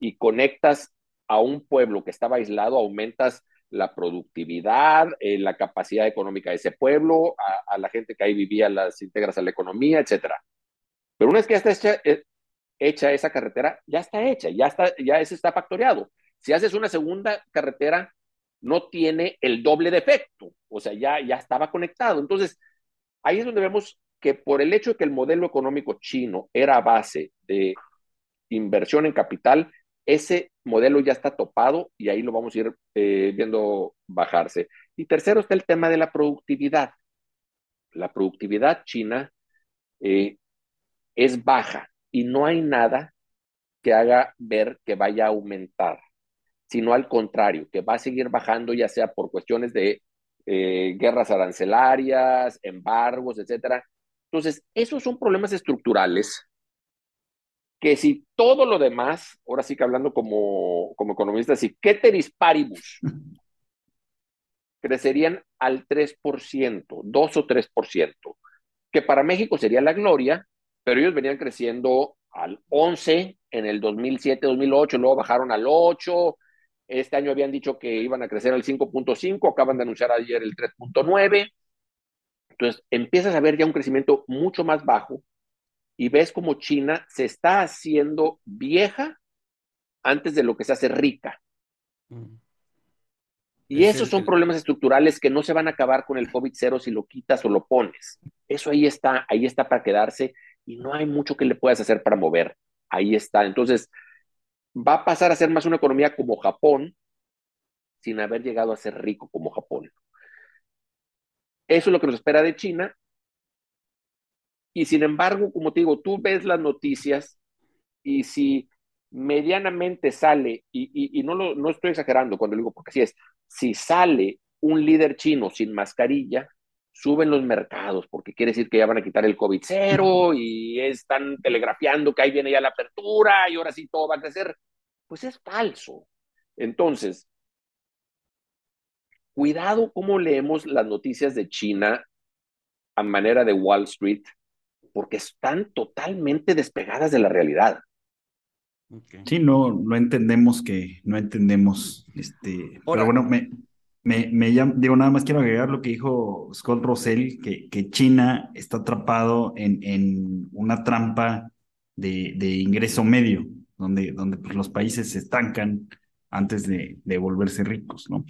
y conectas a un pueblo que estaba aislado, aumentas la productividad, eh, la capacidad económica de ese pueblo, a, la gente que ahí vivía, las integras a la economía, etcétera. Pero una vez que ya está hecha, eh, esa carretera, ya está hecha, ya está, ya ese está factoreado. Si haces una segunda carretera, no tiene el doble de efecto, o sea, ya, ya estaba conectado. Entonces, ahí es donde vemos que por el hecho de que el modelo económico chino era base de inversión en capital, ese modelo ya está topado y ahí lo vamos a ir eh, viendo bajarse. Y tercero está el tema de la productividad. La productividad china eh, es baja y no hay nada que haga ver que vaya a aumentar, sino al contrario, que va a seguir bajando ya sea por cuestiones de eh, guerras arancelarias, embargos, etcétera. Entonces, esos son problemas estructurales que si todo lo demás, ahora sí que hablando como, como economista, si ceteris paribus, crecerían al 3%, 2 o 3%, que para México sería la gloria, pero ellos venían creciendo al 11 en el 2007, 2008, luego bajaron al 8, este año habían dicho que iban a crecer al 5.5, acaban de anunciar ayer el 3.9, entonces empiezas a ver ya un crecimiento mucho más bajo, y ves como China se está haciendo vieja antes de lo que se hace rica. Mm. Y esos son problemas estructurales que no se van a acabar con el COVID-0 si lo quitas o lo pones. Eso ahí está, ahí está para quedarse y no hay mucho que le puedas hacer para mover. Ahí está. Entonces, va a pasar a ser más una economía como Japón sin haber llegado a ser rico como Japón. Eso es lo que nos espera de China y sin embargo, como te digo, tú ves las noticias y si medianamente sale, y, no, lo, no estoy exagerando cuando digo, porque así es, si sale un líder chino sin mascarilla, suben los mercados, porque quiere decir que ya van a quitar el COVID cero y están telegrafiando que ahí viene ya la apertura y ahora sí todo va a crecer. Pues es falso. Entonces, cuidado cómo leemos las noticias de China a manera de Wall Street porque están totalmente despegadas de la realidad. Sí, no, no entendemos que, no entendemos, este, pero bueno, me, me, me digo, nada más quiero agregar lo que dijo Scott Russell, que, que China está atrapado en, en una trampa de, de ingreso medio, donde, donde pues, los países se estancan antes de, de volverse ricos, ¿no?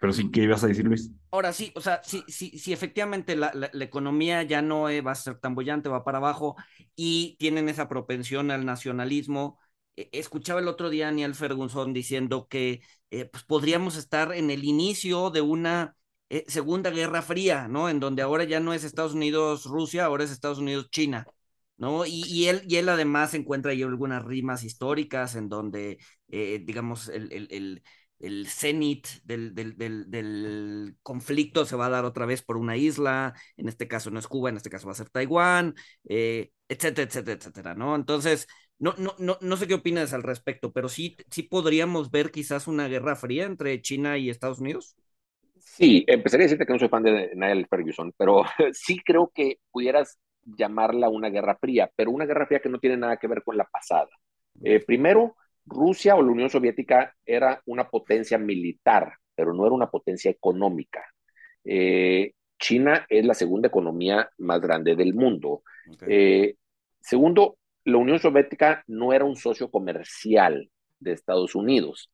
Pero sí, ¿qué ibas a decir, Luis? Ahora sí, o sea, si, sí, sí, efectivamente la, la, economía ya no va a ser tan bollante, va para abajo y tienen esa propensión al nacionalismo. E, escuchaba el otro día a Neil Ferguson diciendo que eh, pues podríamos estar en el inicio de una eh, segunda guerra fría, ¿no? En donde ahora ya no es Estados Unidos-Rusia, ahora es Estados Unidos-China. ¿no? Y, y, él, y él además encuentra ahí algunas rimas históricas en donde, eh, digamos, el, el, el cenit del, del, del, conflicto se va a dar otra vez por una isla, en este caso no es Cuba, en este caso va a ser Taiwán, eh, etcétera, etcétera, etcétera, ¿no? Entonces, no, no, no, no sé qué opinas al respecto, pero sí, sí podríamos ver quizás una guerra fría entre China y Estados Unidos. Sí, empezaría a decirte que no soy fan de Niall Ferguson, pero sí creo que pudieras llamarla una guerra fría, pero una guerra fría que no tiene nada que ver con la pasada. Eh, primero, Rusia o la Unión Soviética era una potencia militar, pero no era una potencia económica. Eh, China es la segunda economía más grande del mundo. Eh, segundo, la Unión Soviética no era un socio comercial de Estados Unidos.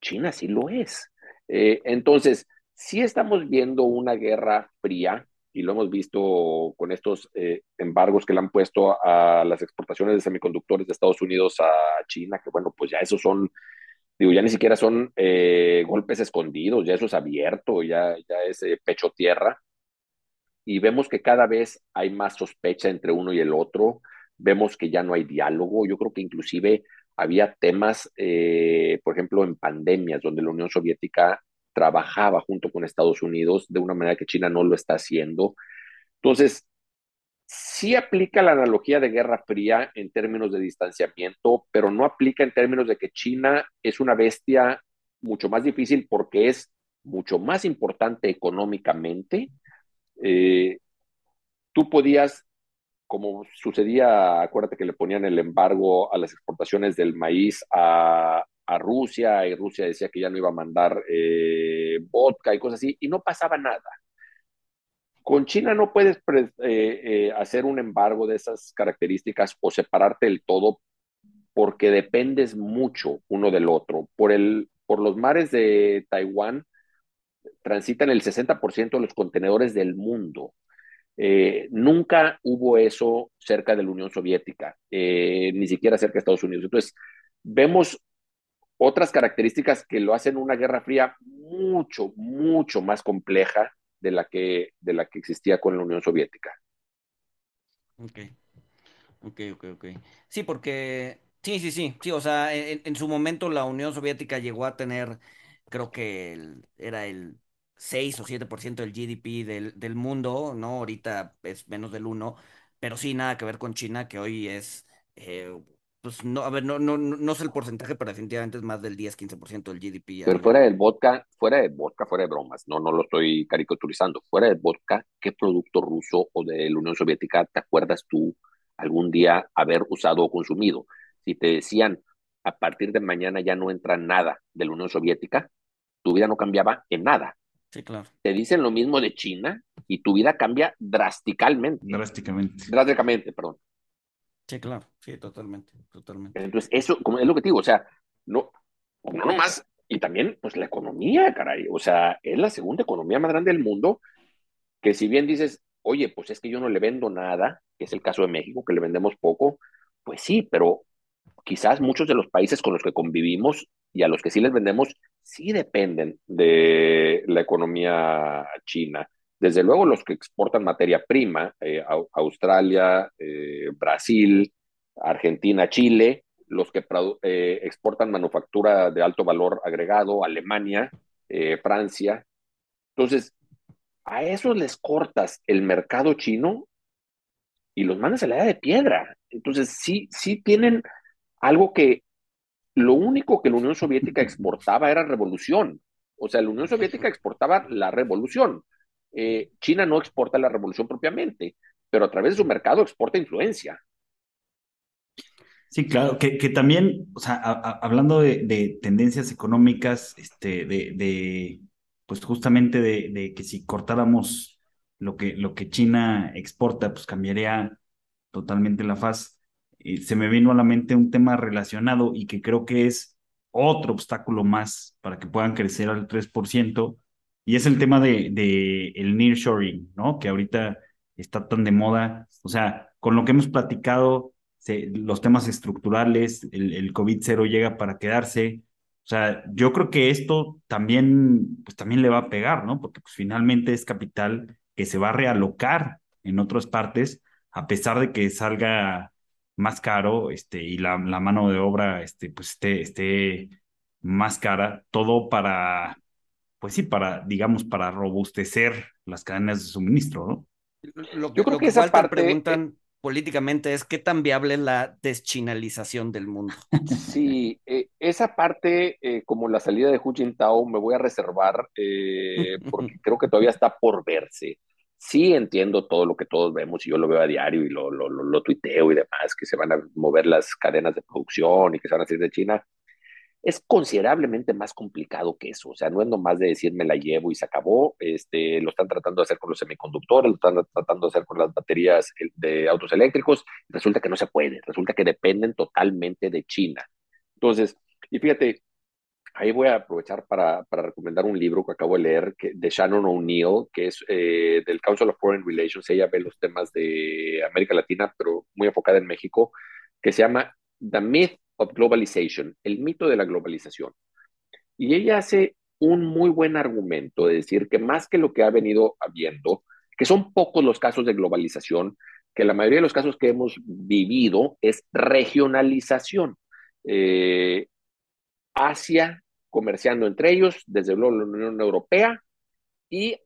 China sí lo es. Eh, entonces, sí estamos viendo una guerra fría y lo hemos visto con estos eh, embargos que le han puesto a las exportaciones de semiconductores de Estados Unidos a China, que bueno, pues ya esos son, digo, ya ni siquiera son eh, golpes escondidos, ya eso es abierto, ya, ya es eh, pecho tierra. Y vemos que cada vez hay más sospecha entre uno y el otro, vemos que ya no hay diálogo, yo creo que inclusive había temas, por ejemplo, en pandemias, donde la Unión Soviética trabajaba junto con Estados Unidos de una manera que China no lo está haciendo. Entonces, sí aplica la analogía de Guerra Fría en términos de distanciamiento, pero no aplica en términos de que China es una bestia mucho más difícil porque es mucho más importante económicamente. Eh, tú podías, como sucedía, acuérdate que le ponían el embargo a las exportaciones del maíz a, a Rusia y Rusia decía que ya no iba a mandar eh, vodka y cosas así, y no pasaba nada. Con China no puedes eh, eh, hacer un embargo de esas características o separarte del todo porque dependes mucho uno del otro. Por, el, por los mares de Taiwán transitan el 60% de los contenedores del mundo. nunca hubo eso cerca de la Unión Soviética, ni siquiera cerca de Estados Unidos. Entonces, vemos otras características que lo hacen una guerra fría mucho, mucho más compleja de la que, de la que existía con la Unión Soviética. Ok, ok, ok, ok. Sí, porque, sí, sí, sí, sí, o sea, en, su momento la Unión Soviética llegó a tener, creo que era el 6 o 7% del GDP del, del mundo, ¿no? Ahorita es menos del 1, pero sí, nada que ver con China, que hoy es eh, pues no, a ver, no, no, no sé el porcentaje, pero definitivamente es más del 10-15% del GDP. Pero fuera del vodka, fuera de vodka, fuera de bromas, no, no lo estoy caricaturizando, fuera del vodka, ¿qué producto ruso o de la Unión Soviética te acuerdas tú algún día haber usado o consumido? Si te decían, a partir de mañana ya no entra nada de la Unión Soviética, tu vida no cambiaba en nada. Sí, claro. Te dicen lo mismo de China y tu vida cambia drásticamente. Drásticamente. Drásticamente, perdón. Sí, claro, sí, totalmente, totalmente. Entonces, eso, como es lo que te digo, o sea, no, no nomás, y también, pues la economía, caray, o sea, es la segunda economía más grande del mundo, que si bien dices, oye, pues es que yo no le vendo nada, que es el caso de México, que le vendemos poco, pues sí, pero quizás muchos de los países con los que convivimos y a los que sí les vendemos, sí dependen de la economía china. Desde luego los que exportan materia prima, eh, Australia, eh, Brasil, Argentina, Chile, los que eh, exportan manufactura de alto valor agregado, Alemania, Francia. Entonces, a esos les cortas el mercado chino y los mandas a la edad de piedra. Entonces, sí, sí tienen algo que lo único que la Unión Soviética exportaba era revolución. O sea, la Unión Soviética exportaba la revolución Eh, China no exporta la revolución propiamente, pero a través de su mercado exporta influencia. Sí, claro, que, también, o sea, hablando de, tendencias económicas, este, de, de pues justamente de, que si cortáramos lo que, lo que China exporta, pues cambiaría totalmente la faz. Se me vino a la mente un tema relacionado y que creo que es otro obstáculo más para que puedan crecer al 3%, y es el tema de, de el nearshoring, ¿no? Que ahorita está tan de moda. O sea, con lo que hemos platicado, los temas estructurales, el, el COVID-0 llega para quedarse. O sea, yo creo que esto también, pues también le va a pegar, ¿no? Porque pues finalmente es capital que se va a realocar en otras partes, a pesar de que salga más caro este, y la, la mano de obra este, pues esté, esté más cara, todo para, pues sí, para, digamos, para robustecer las cadenas de suministro, ¿no? Lo, Yo creo que, esa parte preguntan políticamente es qué tan viable es la deschinalización del mundo. Sí, eh, esa parte, eh, como la salida de Hu Jintao, me voy a reservar eh, porque creo que todavía está por verse. Sí entiendo todo lo que todos vemos y yo lo veo a diario y lo, lo, lo, lo tuiteo y demás, que se van a mover las cadenas de producción y que se van a salir de China es considerablemente más complicado que eso. O sea, no es nomás de decir me la llevo y se acabó. Este, lo están tratando de hacer con los semiconductores, lo están tratando de hacer con las baterías de autos eléctricos. Resulta que no se puede. Resulta que dependen totalmente de China. Entonces, y fíjate, ahí voy a aprovechar para, para recomendar un libro que acabo de leer que, de Shannon O'Neill, que es eh, del Council of Foreign Relations. Ella ve los temas de América Latina, pero muy enfocada en México, que se llama The Myth of Globalization, el mito de la globalización. Y ella hace un muy buen argumento de decir que más que lo que ha venido habiendo, que son pocos los casos de globalización, que la mayoría de los casos que hemos vivido es regionalización. Eh, Asia comerciando entre ellos, desde luego la Unión Europea, y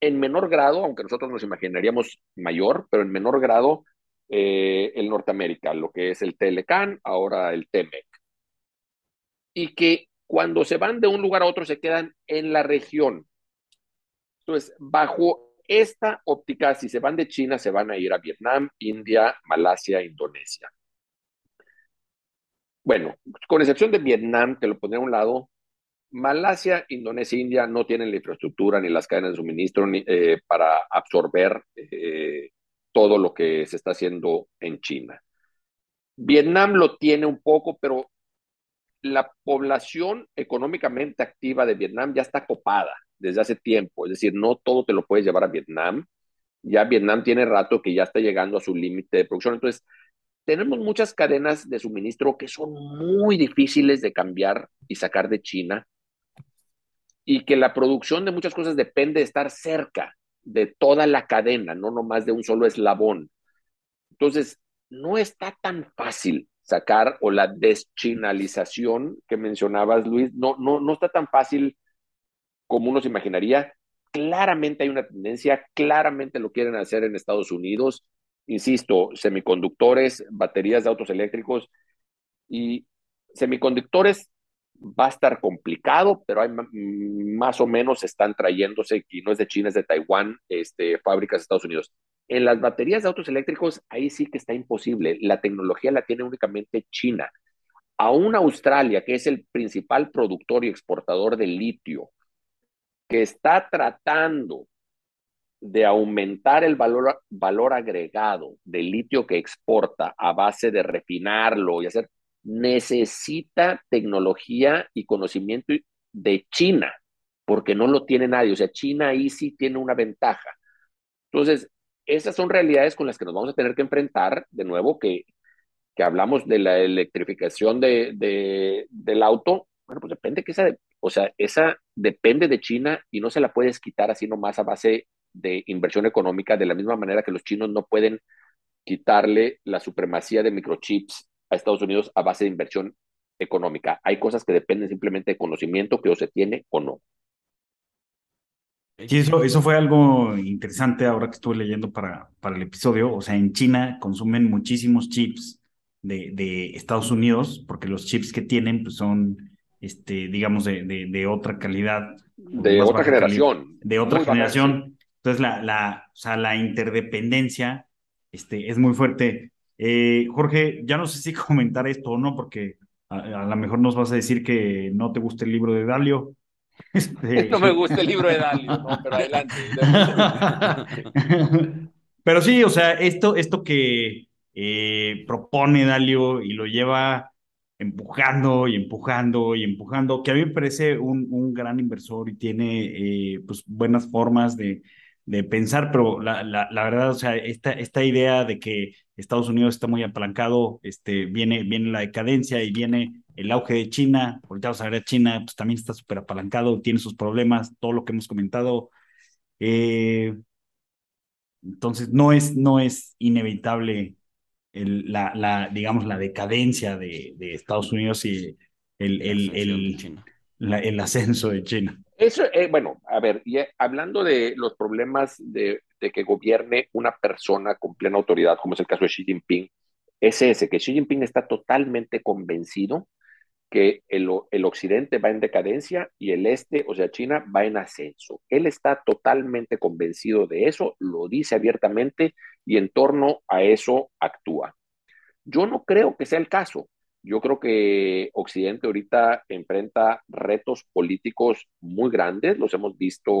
en menor grado, aunque nosotros nos imaginaríamos mayor, pero en menor grado eh, el Norteamérica, lo que es el Telecan, ahora el Temec. Y que cuando se van de un lugar a otro se quedan en la región. Entonces, bajo esta óptica, si se van de China, se van a ir a Vietnam, India, Malasia, Indonesia. Bueno, con excepción de Vietnam, que lo pondré a un lado, Malasia, Indonesia, India no tienen la infraestructura ni las cadenas de suministro ni, eh, para absorber eh, todo lo que se está haciendo en China. Vietnam lo tiene un poco, pero la población económicamente activa de Vietnam ya está copada desde hace tiempo, es decir, no todo te lo puedes llevar a Vietnam. Ya Vietnam tiene rato que ya está llegando a su límite de producción. Entonces, tenemos muchas cadenas de suministro que son muy difíciles de cambiar y sacar de China y que la producción de muchas cosas depende de estar cerca de toda la cadena, no nomás de un solo eslabón. Entonces, no está tan fácil sacar o la deschinalización que mencionabas, Luis, no, no, no está tan fácil como uno se imaginaría. Claramente hay una tendencia, claramente lo quieren hacer en Estados Unidos. Insisto, semiconductores, baterías de autos eléctricos y semiconductores va a estar complicado, pero hay más o menos están trayéndose, y no es de China, es de Taiwán, este, fábricas de Estados Unidos. En las baterías de autos eléctricos, ahí sí que está imposible. La tecnología la tiene únicamente China. Aún Australia, que es el principal productor y exportador de litio, que está tratando de aumentar el valor, valor agregado del litio que exporta a base de refinarlo y hacer necesita tecnología y conocimiento de China, porque no lo tiene nadie. O sea, China ahí sí tiene una ventaja. Entonces, esas son realidades con las que nos vamos a tener que enfrentar, de nuevo, que, que hablamos de la electrificación de, de, del auto. Bueno, pues depende que esa, o sea, esa depende de China y no se la puedes quitar así nomás a base de inversión económica, de la misma manera que los chinos no pueden quitarle la supremacía de microchips a Estados Unidos a base de inversión económica. Hay cosas que dependen simplemente de conocimiento que o se tiene o no. Eso, eso fue algo interesante ahora que estuve leyendo para, para el episodio. O sea, en China consumen muchísimos chips de, de Estados Unidos porque los chips que tienen pues, son, este, digamos, de, de, otra calidad. De otra generación. de otra generación. Entonces, la, la, o sea, la interdependencia este, es muy fuerte. Eh, Jorge, ya no sé si comentar esto o no, porque a, a lo mejor nos vas a decir que no te gusta el libro de Dalio. Este... No me gusta el libro de Dalio, no, pero adelante. pero sí, o sea, esto, esto que eh, propone Dalio y lo lleva empujando y empujando y empujando, que a mí me parece un, un gran inversor y tiene eh, pues buenas formas de, de pensar, pero la, la, la, verdad, o sea, esta, esta idea de que Estados Unidos está muy apalancado, este, viene, viene la decadencia y viene el auge de China, ahorita vamos a ver China, pues también está súper apalancado, tiene sus problemas, todo lo que hemos comentado. Eh, entonces, no es, no es inevitable el, la, la, digamos, la decadencia de, de Estados Unidos y el, el, el, el ascenso de China. Eso, eh, bueno, a ver, eh, hablando de los problemas de, de, que gobierne una persona con plena autoridad, como es el caso de Xi Jinping, es ese, que Xi Jinping está totalmente convencido que el, el, occidente va en decadencia y el este, o sea, China, va en ascenso. Él está totalmente convencido de eso, lo dice abiertamente y en torno a eso actúa. Yo no creo que sea el caso. Yo creo que Occidente ahorita enfrenta retos políticos muy grandes, los hemos visto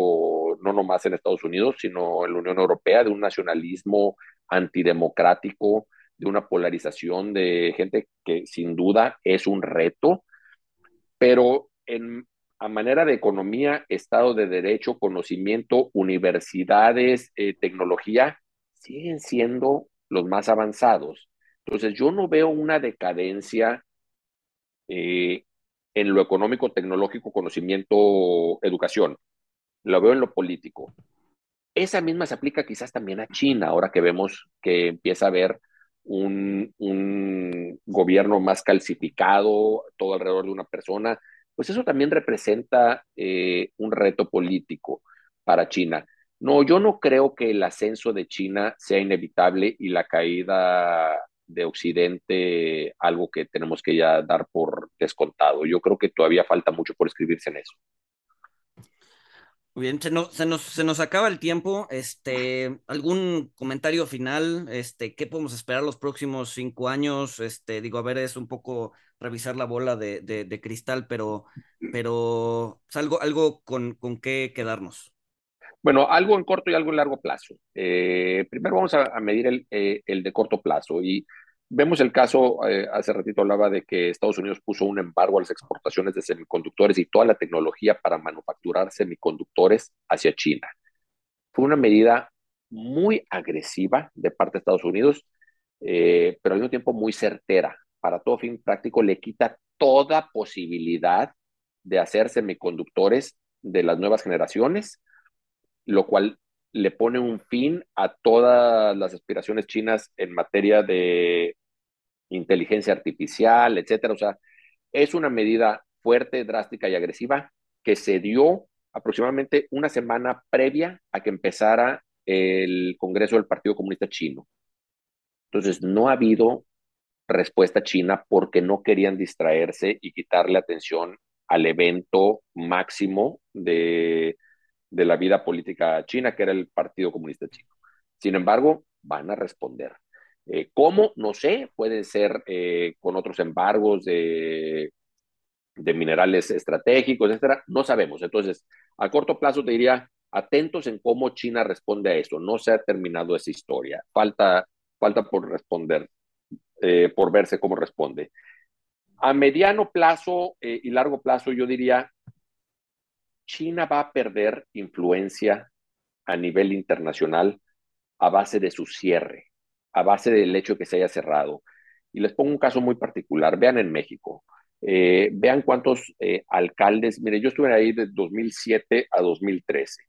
no nomás en Estados Unidos, sino en la Unión Europea, de un nacionalismo antidemocrático, de una polarización de gente que sin duda es un reto, pero en, a manera de economía, Estado de Derecho, conocimiento, universidades, eh, tecnología, siguen siendo los más avanzados. Entonces, yo no veo una decadencia eh, en lo económico, tecnológico, conocimiento, educación. Lo veo en lo político. Esa misma se aplica quizás también a China, ahora que vemos que empieza a haber un, gobierno más calcificado, todo alrededor de una persona, pues eso también representa eh, un reto político para China. No, yo no creo que el ascenso de China sea inevitable y la caída de Occidente algo que tenemos que ya dar por descontado. Yo creo que todavía falta mucho por escribirse en eso. Muy bien, se nos, se nos, acaba el tiempo. Este, ¿Algún comentario final? Este, ¿Qué podemos esperar los próximos cinco años? Este, digo, a ver, es un poco revisar la bola de, de, de cristal, pero, pero pues, algo, algo con, con qué quedarnos. Bueno, algo en corto y algo en largo plazo. Eh, primero vamos a, a medir el, eh, el, de corto plazo y Vemos el caso, eh, hace ratito hablaba de que Estados Unidos puso un embargo a las exportaciones de semiconductores y toda la tecnología para manufacturar semiconductores hacia China. Fue una medida muy agresiva de parte de Estados Unidos, eh, pero al mismo tiempo muy certera. Para todo fin práctico le quita toda posibilidad de hacer semiconductores de las nuevas generaciones, lo cual le pone un fin a todas las aspiraciones chinas en materia de inteligencia artificial, etcétera. O sea, es una medida fuerte, drástica y agresiva que se dio aproximadamente una semana previa a que empezara el Congreso del Partido Comunista Chino. Entonces, no ha habido respuesta china porque no querían distraerse y quitarle atención al evento máximo de de la vida política china, que era el Partido Comunista Chino. Sin embargo, van a responder. Eh, ¿Cómo? No sé, puede ser eh, con otros embargos de, de minerales estratégicos, etcétera, no sabemos. Entonces, a corto plazo te diría, atentos en cómo China responde a eso. No se ha terminado esa historia. Falta, falta por responder, eh, por verse cómo responde. A mediano plazo y largo plazo, yo diría, China va a perder influencia a nivel internacional a base de su cierre, a base del hecho de que se haya cerrado. Y les pongo un caso muy particular. Vean en México. Eh, vean cuántos eh, alcaldes. Mire, yo estuve ahí de 2007 a 2013.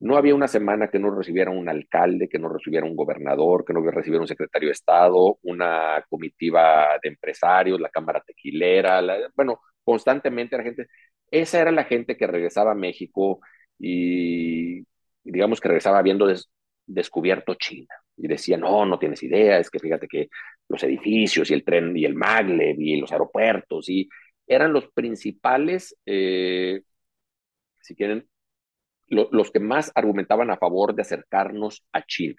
No había una semana que no recibiera un alcalde, que no recibiera un gobernador, que no recibiera un secretario de Estado, una comitiva de empresarios, la Cámara Tequilera, bueno, constantemente la gente. Esa era la gente que regresaba a México y, digamos que regresaba habiendo des, descubierto China. Y decía, no, no tienes idea, es que fíjate que los edificios y el tren y el maglev y los aeropuertos y eran los principales, eh, si quieren, los que más argumentaban a favor de acercarnos a China.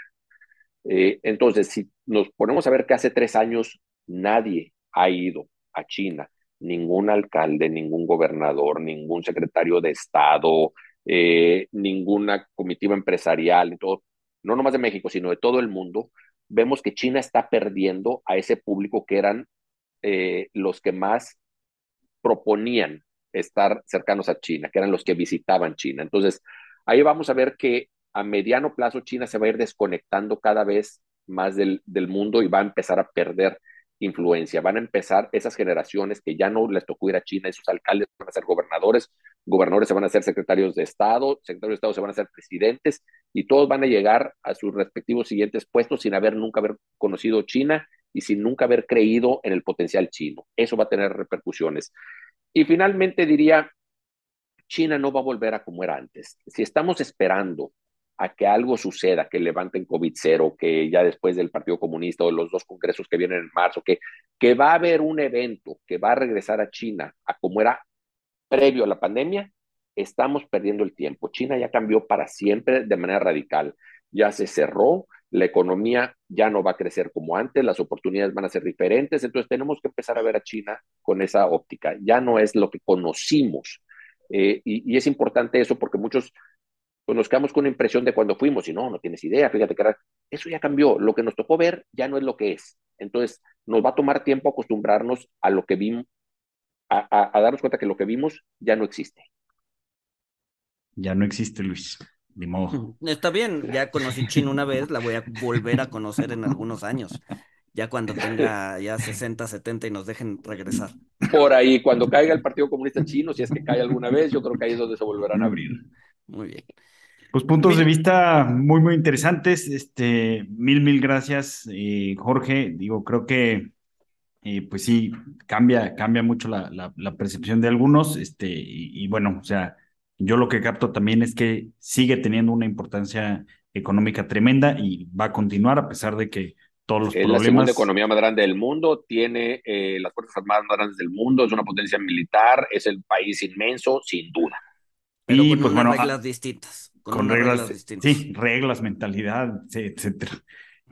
Eh, entonces, si nos ponemos a ver que hace tres años nadie ha ido a China, ningún alcalde, ningún gobernador, ningún secretario de Estado, eh, ninguna comitiva empresarial, todo, no nomás de México, sino de todo el mundo, vemos que China está perdiendo a ese público que eran eh, los que más proponían estar cercanos a China, que eran los que visitaban China. Entonces, ahí vamos a ver que a mediano plazo China se va a ir desconectando cada vez más del, del mundo y va a empezar a perder influencia. Van a empezar esas generaciones que ya no les tocó ir a China, esos alcaldes van a ser gobernadores, gobernadores se van a ser secretarios de Estado, secretarios de Estado se van a ser presidentes y todos van a llegar a sus respectivos siguientes puestos sin haber nunca haber conocido China y sin nunca haber creído en el potencial chino. Eso va a tener repercusiones. Y finalmente diría, China no va a volver a como era antes. Si estamos esperando a que algo suceda, que levanten COVID cero, que ya después del Partido Comunista o los dos congresos que vienen en marzo, que, que va a haber un evento que va a regresar a China a como era previo a la pandemia, estamos perdiendo el tiempo. China ya cambió para siempre de manera radical. Ya se cerró, la economía ya no va a crecer como antes, las oportunidades van a ser diferentes, entonces tenemos que empezar a ver a China con esa óptica. Ya no es lo que conocimos. Eh, y, y, es importante eso porque muchos pues nos quedamos con una impresión de cuando fuimos y no, no tienes idea, fíjate que eso ya cambió, lo que nos tocó ver ya no es lo que es. Entonces, nos va a tomar tiempo acostumbrarnos a lo que vimos, a, a, darnos cuenta que lo que vimos ya no existe. Ya no existe, Luis. Ni modo. Está bien, ya conocí China una vez, la voy a volver a conocer en algunos años. Ya cuando tenga ya 60, 70 y nos dejen regresar. Por ahí, cuando caiga el Partido Comunista Chino, si es que cae alguna vez, yo creo que ahí es donde se volverán a abrir. Muy bien. Pues puntos de vista muy, muy interesantes. Este, mil, mil gracias, eh, Jorge. Digo, creo que, eh, pues sí, cambia, cambia mucho la, la, percepción de algunos. Este, y, bueno, o sea, yo lo que capto también es que sigue teniendo una importancia económica tremenda y va a continuar a pesar de que todos los es problemas... la segunda economía más grande del mundo, tiene eh, las fuerzas armadas más grandes del mundo, es una potencia militar, es el país inmenso, sin duda. Pero y, con pues, bueno, reglas distintas con, reglas, sí, reglas, mentalidad, etcétera.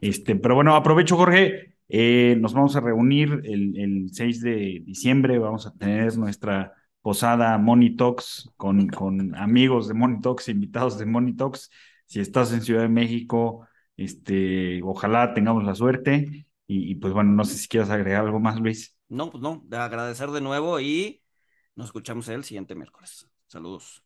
Este, pero bueno, aprovecho, Jorge. Eh, nos vamos a reunir el, el, 6 de diciembre. Vamos a tener nuestra posada Money Talks con, con amigos de Money Talks, invitados de Money Talks. Si estás en Ciudad de México, este, ojalá tengamos la suerte. Y, y pues bueno, no sé si quieres agregar algo más, Luis. No, pues no, de agradecer de nuevo y nos escuchamos el siguiente miércoles. Saludos.